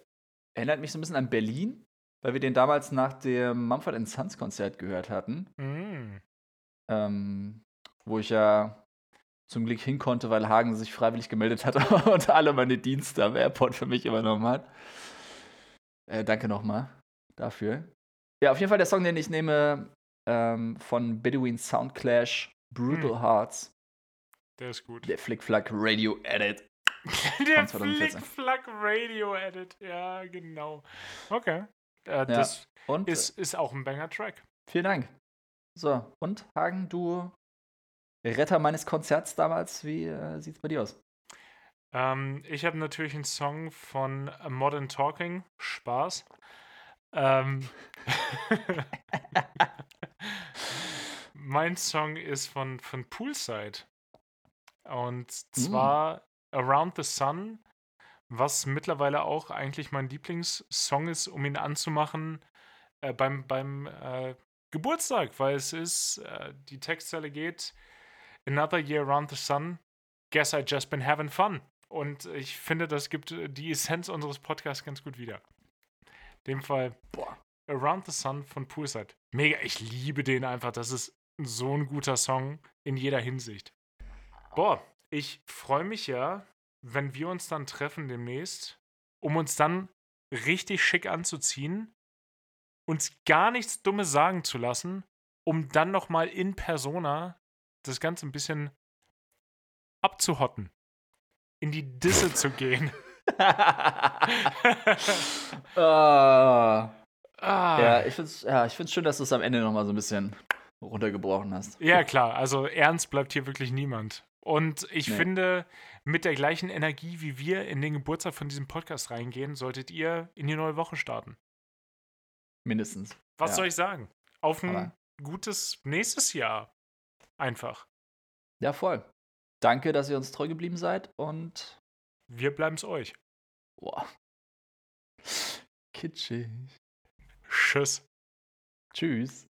erinnert mich so ein bisschen an Berlin, weil wir den damals nach dem Mumford Sons Konzert gehört hatten, Mm. ähm, wo ich ja zum Glück hin konnte, weil Hagen sich freiwillig gemeldet hat und alle meine Dienste am Airport für mich übernommen hat. Äh, danke nochmal dafür. Ja, auf jeden Fall der Song, den ich nehme, ähm, von Bedouin Soundclash, Brutal Hm. Hearts, Der ist gut. der Flick-Flack Radio Edit. Der Von 2014. Flick-Flack Radio Edit. Ja, genau. Okay. Äh, Das Und ist, ist auch ein Banger-Track. vielen Dank. So, und Hagen, du Retter meines Konzerts damals, wie äh, sieht's bei dir aus? Ähm, ich habe natürlich einen Song von Modern Talking. Spaß. Ähm, mein Song ist von, von Poolside. Und zwar mm. Around the Sun, was mittlerweile auch eigentlich mein Lieblingssong ist, um ihn anzumachen äh, beim, beim äh, Geburtstag, weil es ist, äh, die Textzeile geht, Another Year Around the Sun, guess I just been having fun. Und ich finde, das gibt äh, die Essenz unseres Podcasts ganz gut wieder. In dem Fall Boah. Around the Sun von Poolside. Mega, ich liebe den einfach. Das ist so ein guter Song in jeder Hinsicht. Boah, ich freue mich ja, wenn wir uns dann treffen demnächst, um uns dann richtig schick anzuziehen, uns gar nichts Dummes sagen zu lassen, um dann nochmal in Persona das Ganze ein bisschen abzuhotten in die Disse zu gehen. uh, ah. Ja, ich finde es ja, schön, dass du es am Ende nochmal so ein bisschen runtergebrochen hast. Ja, klar. Also ernst bleibt hier wirklich niemand. Und ich nee. finde, mit der gleichen Energie, wie wir in den Geburtstag von diesem Podcast reingehen, solltet ihr in die neue Woche starten. Mindestens. Was ja. soll ich sagen? Auf ein Aber gutes nächstes Jahr. Einfach. Ja, voll. Danke, dass ihr uns treu geblieben seid und wir bleiben es euch. Boah. Kitschig. Tschüss. Tschüss.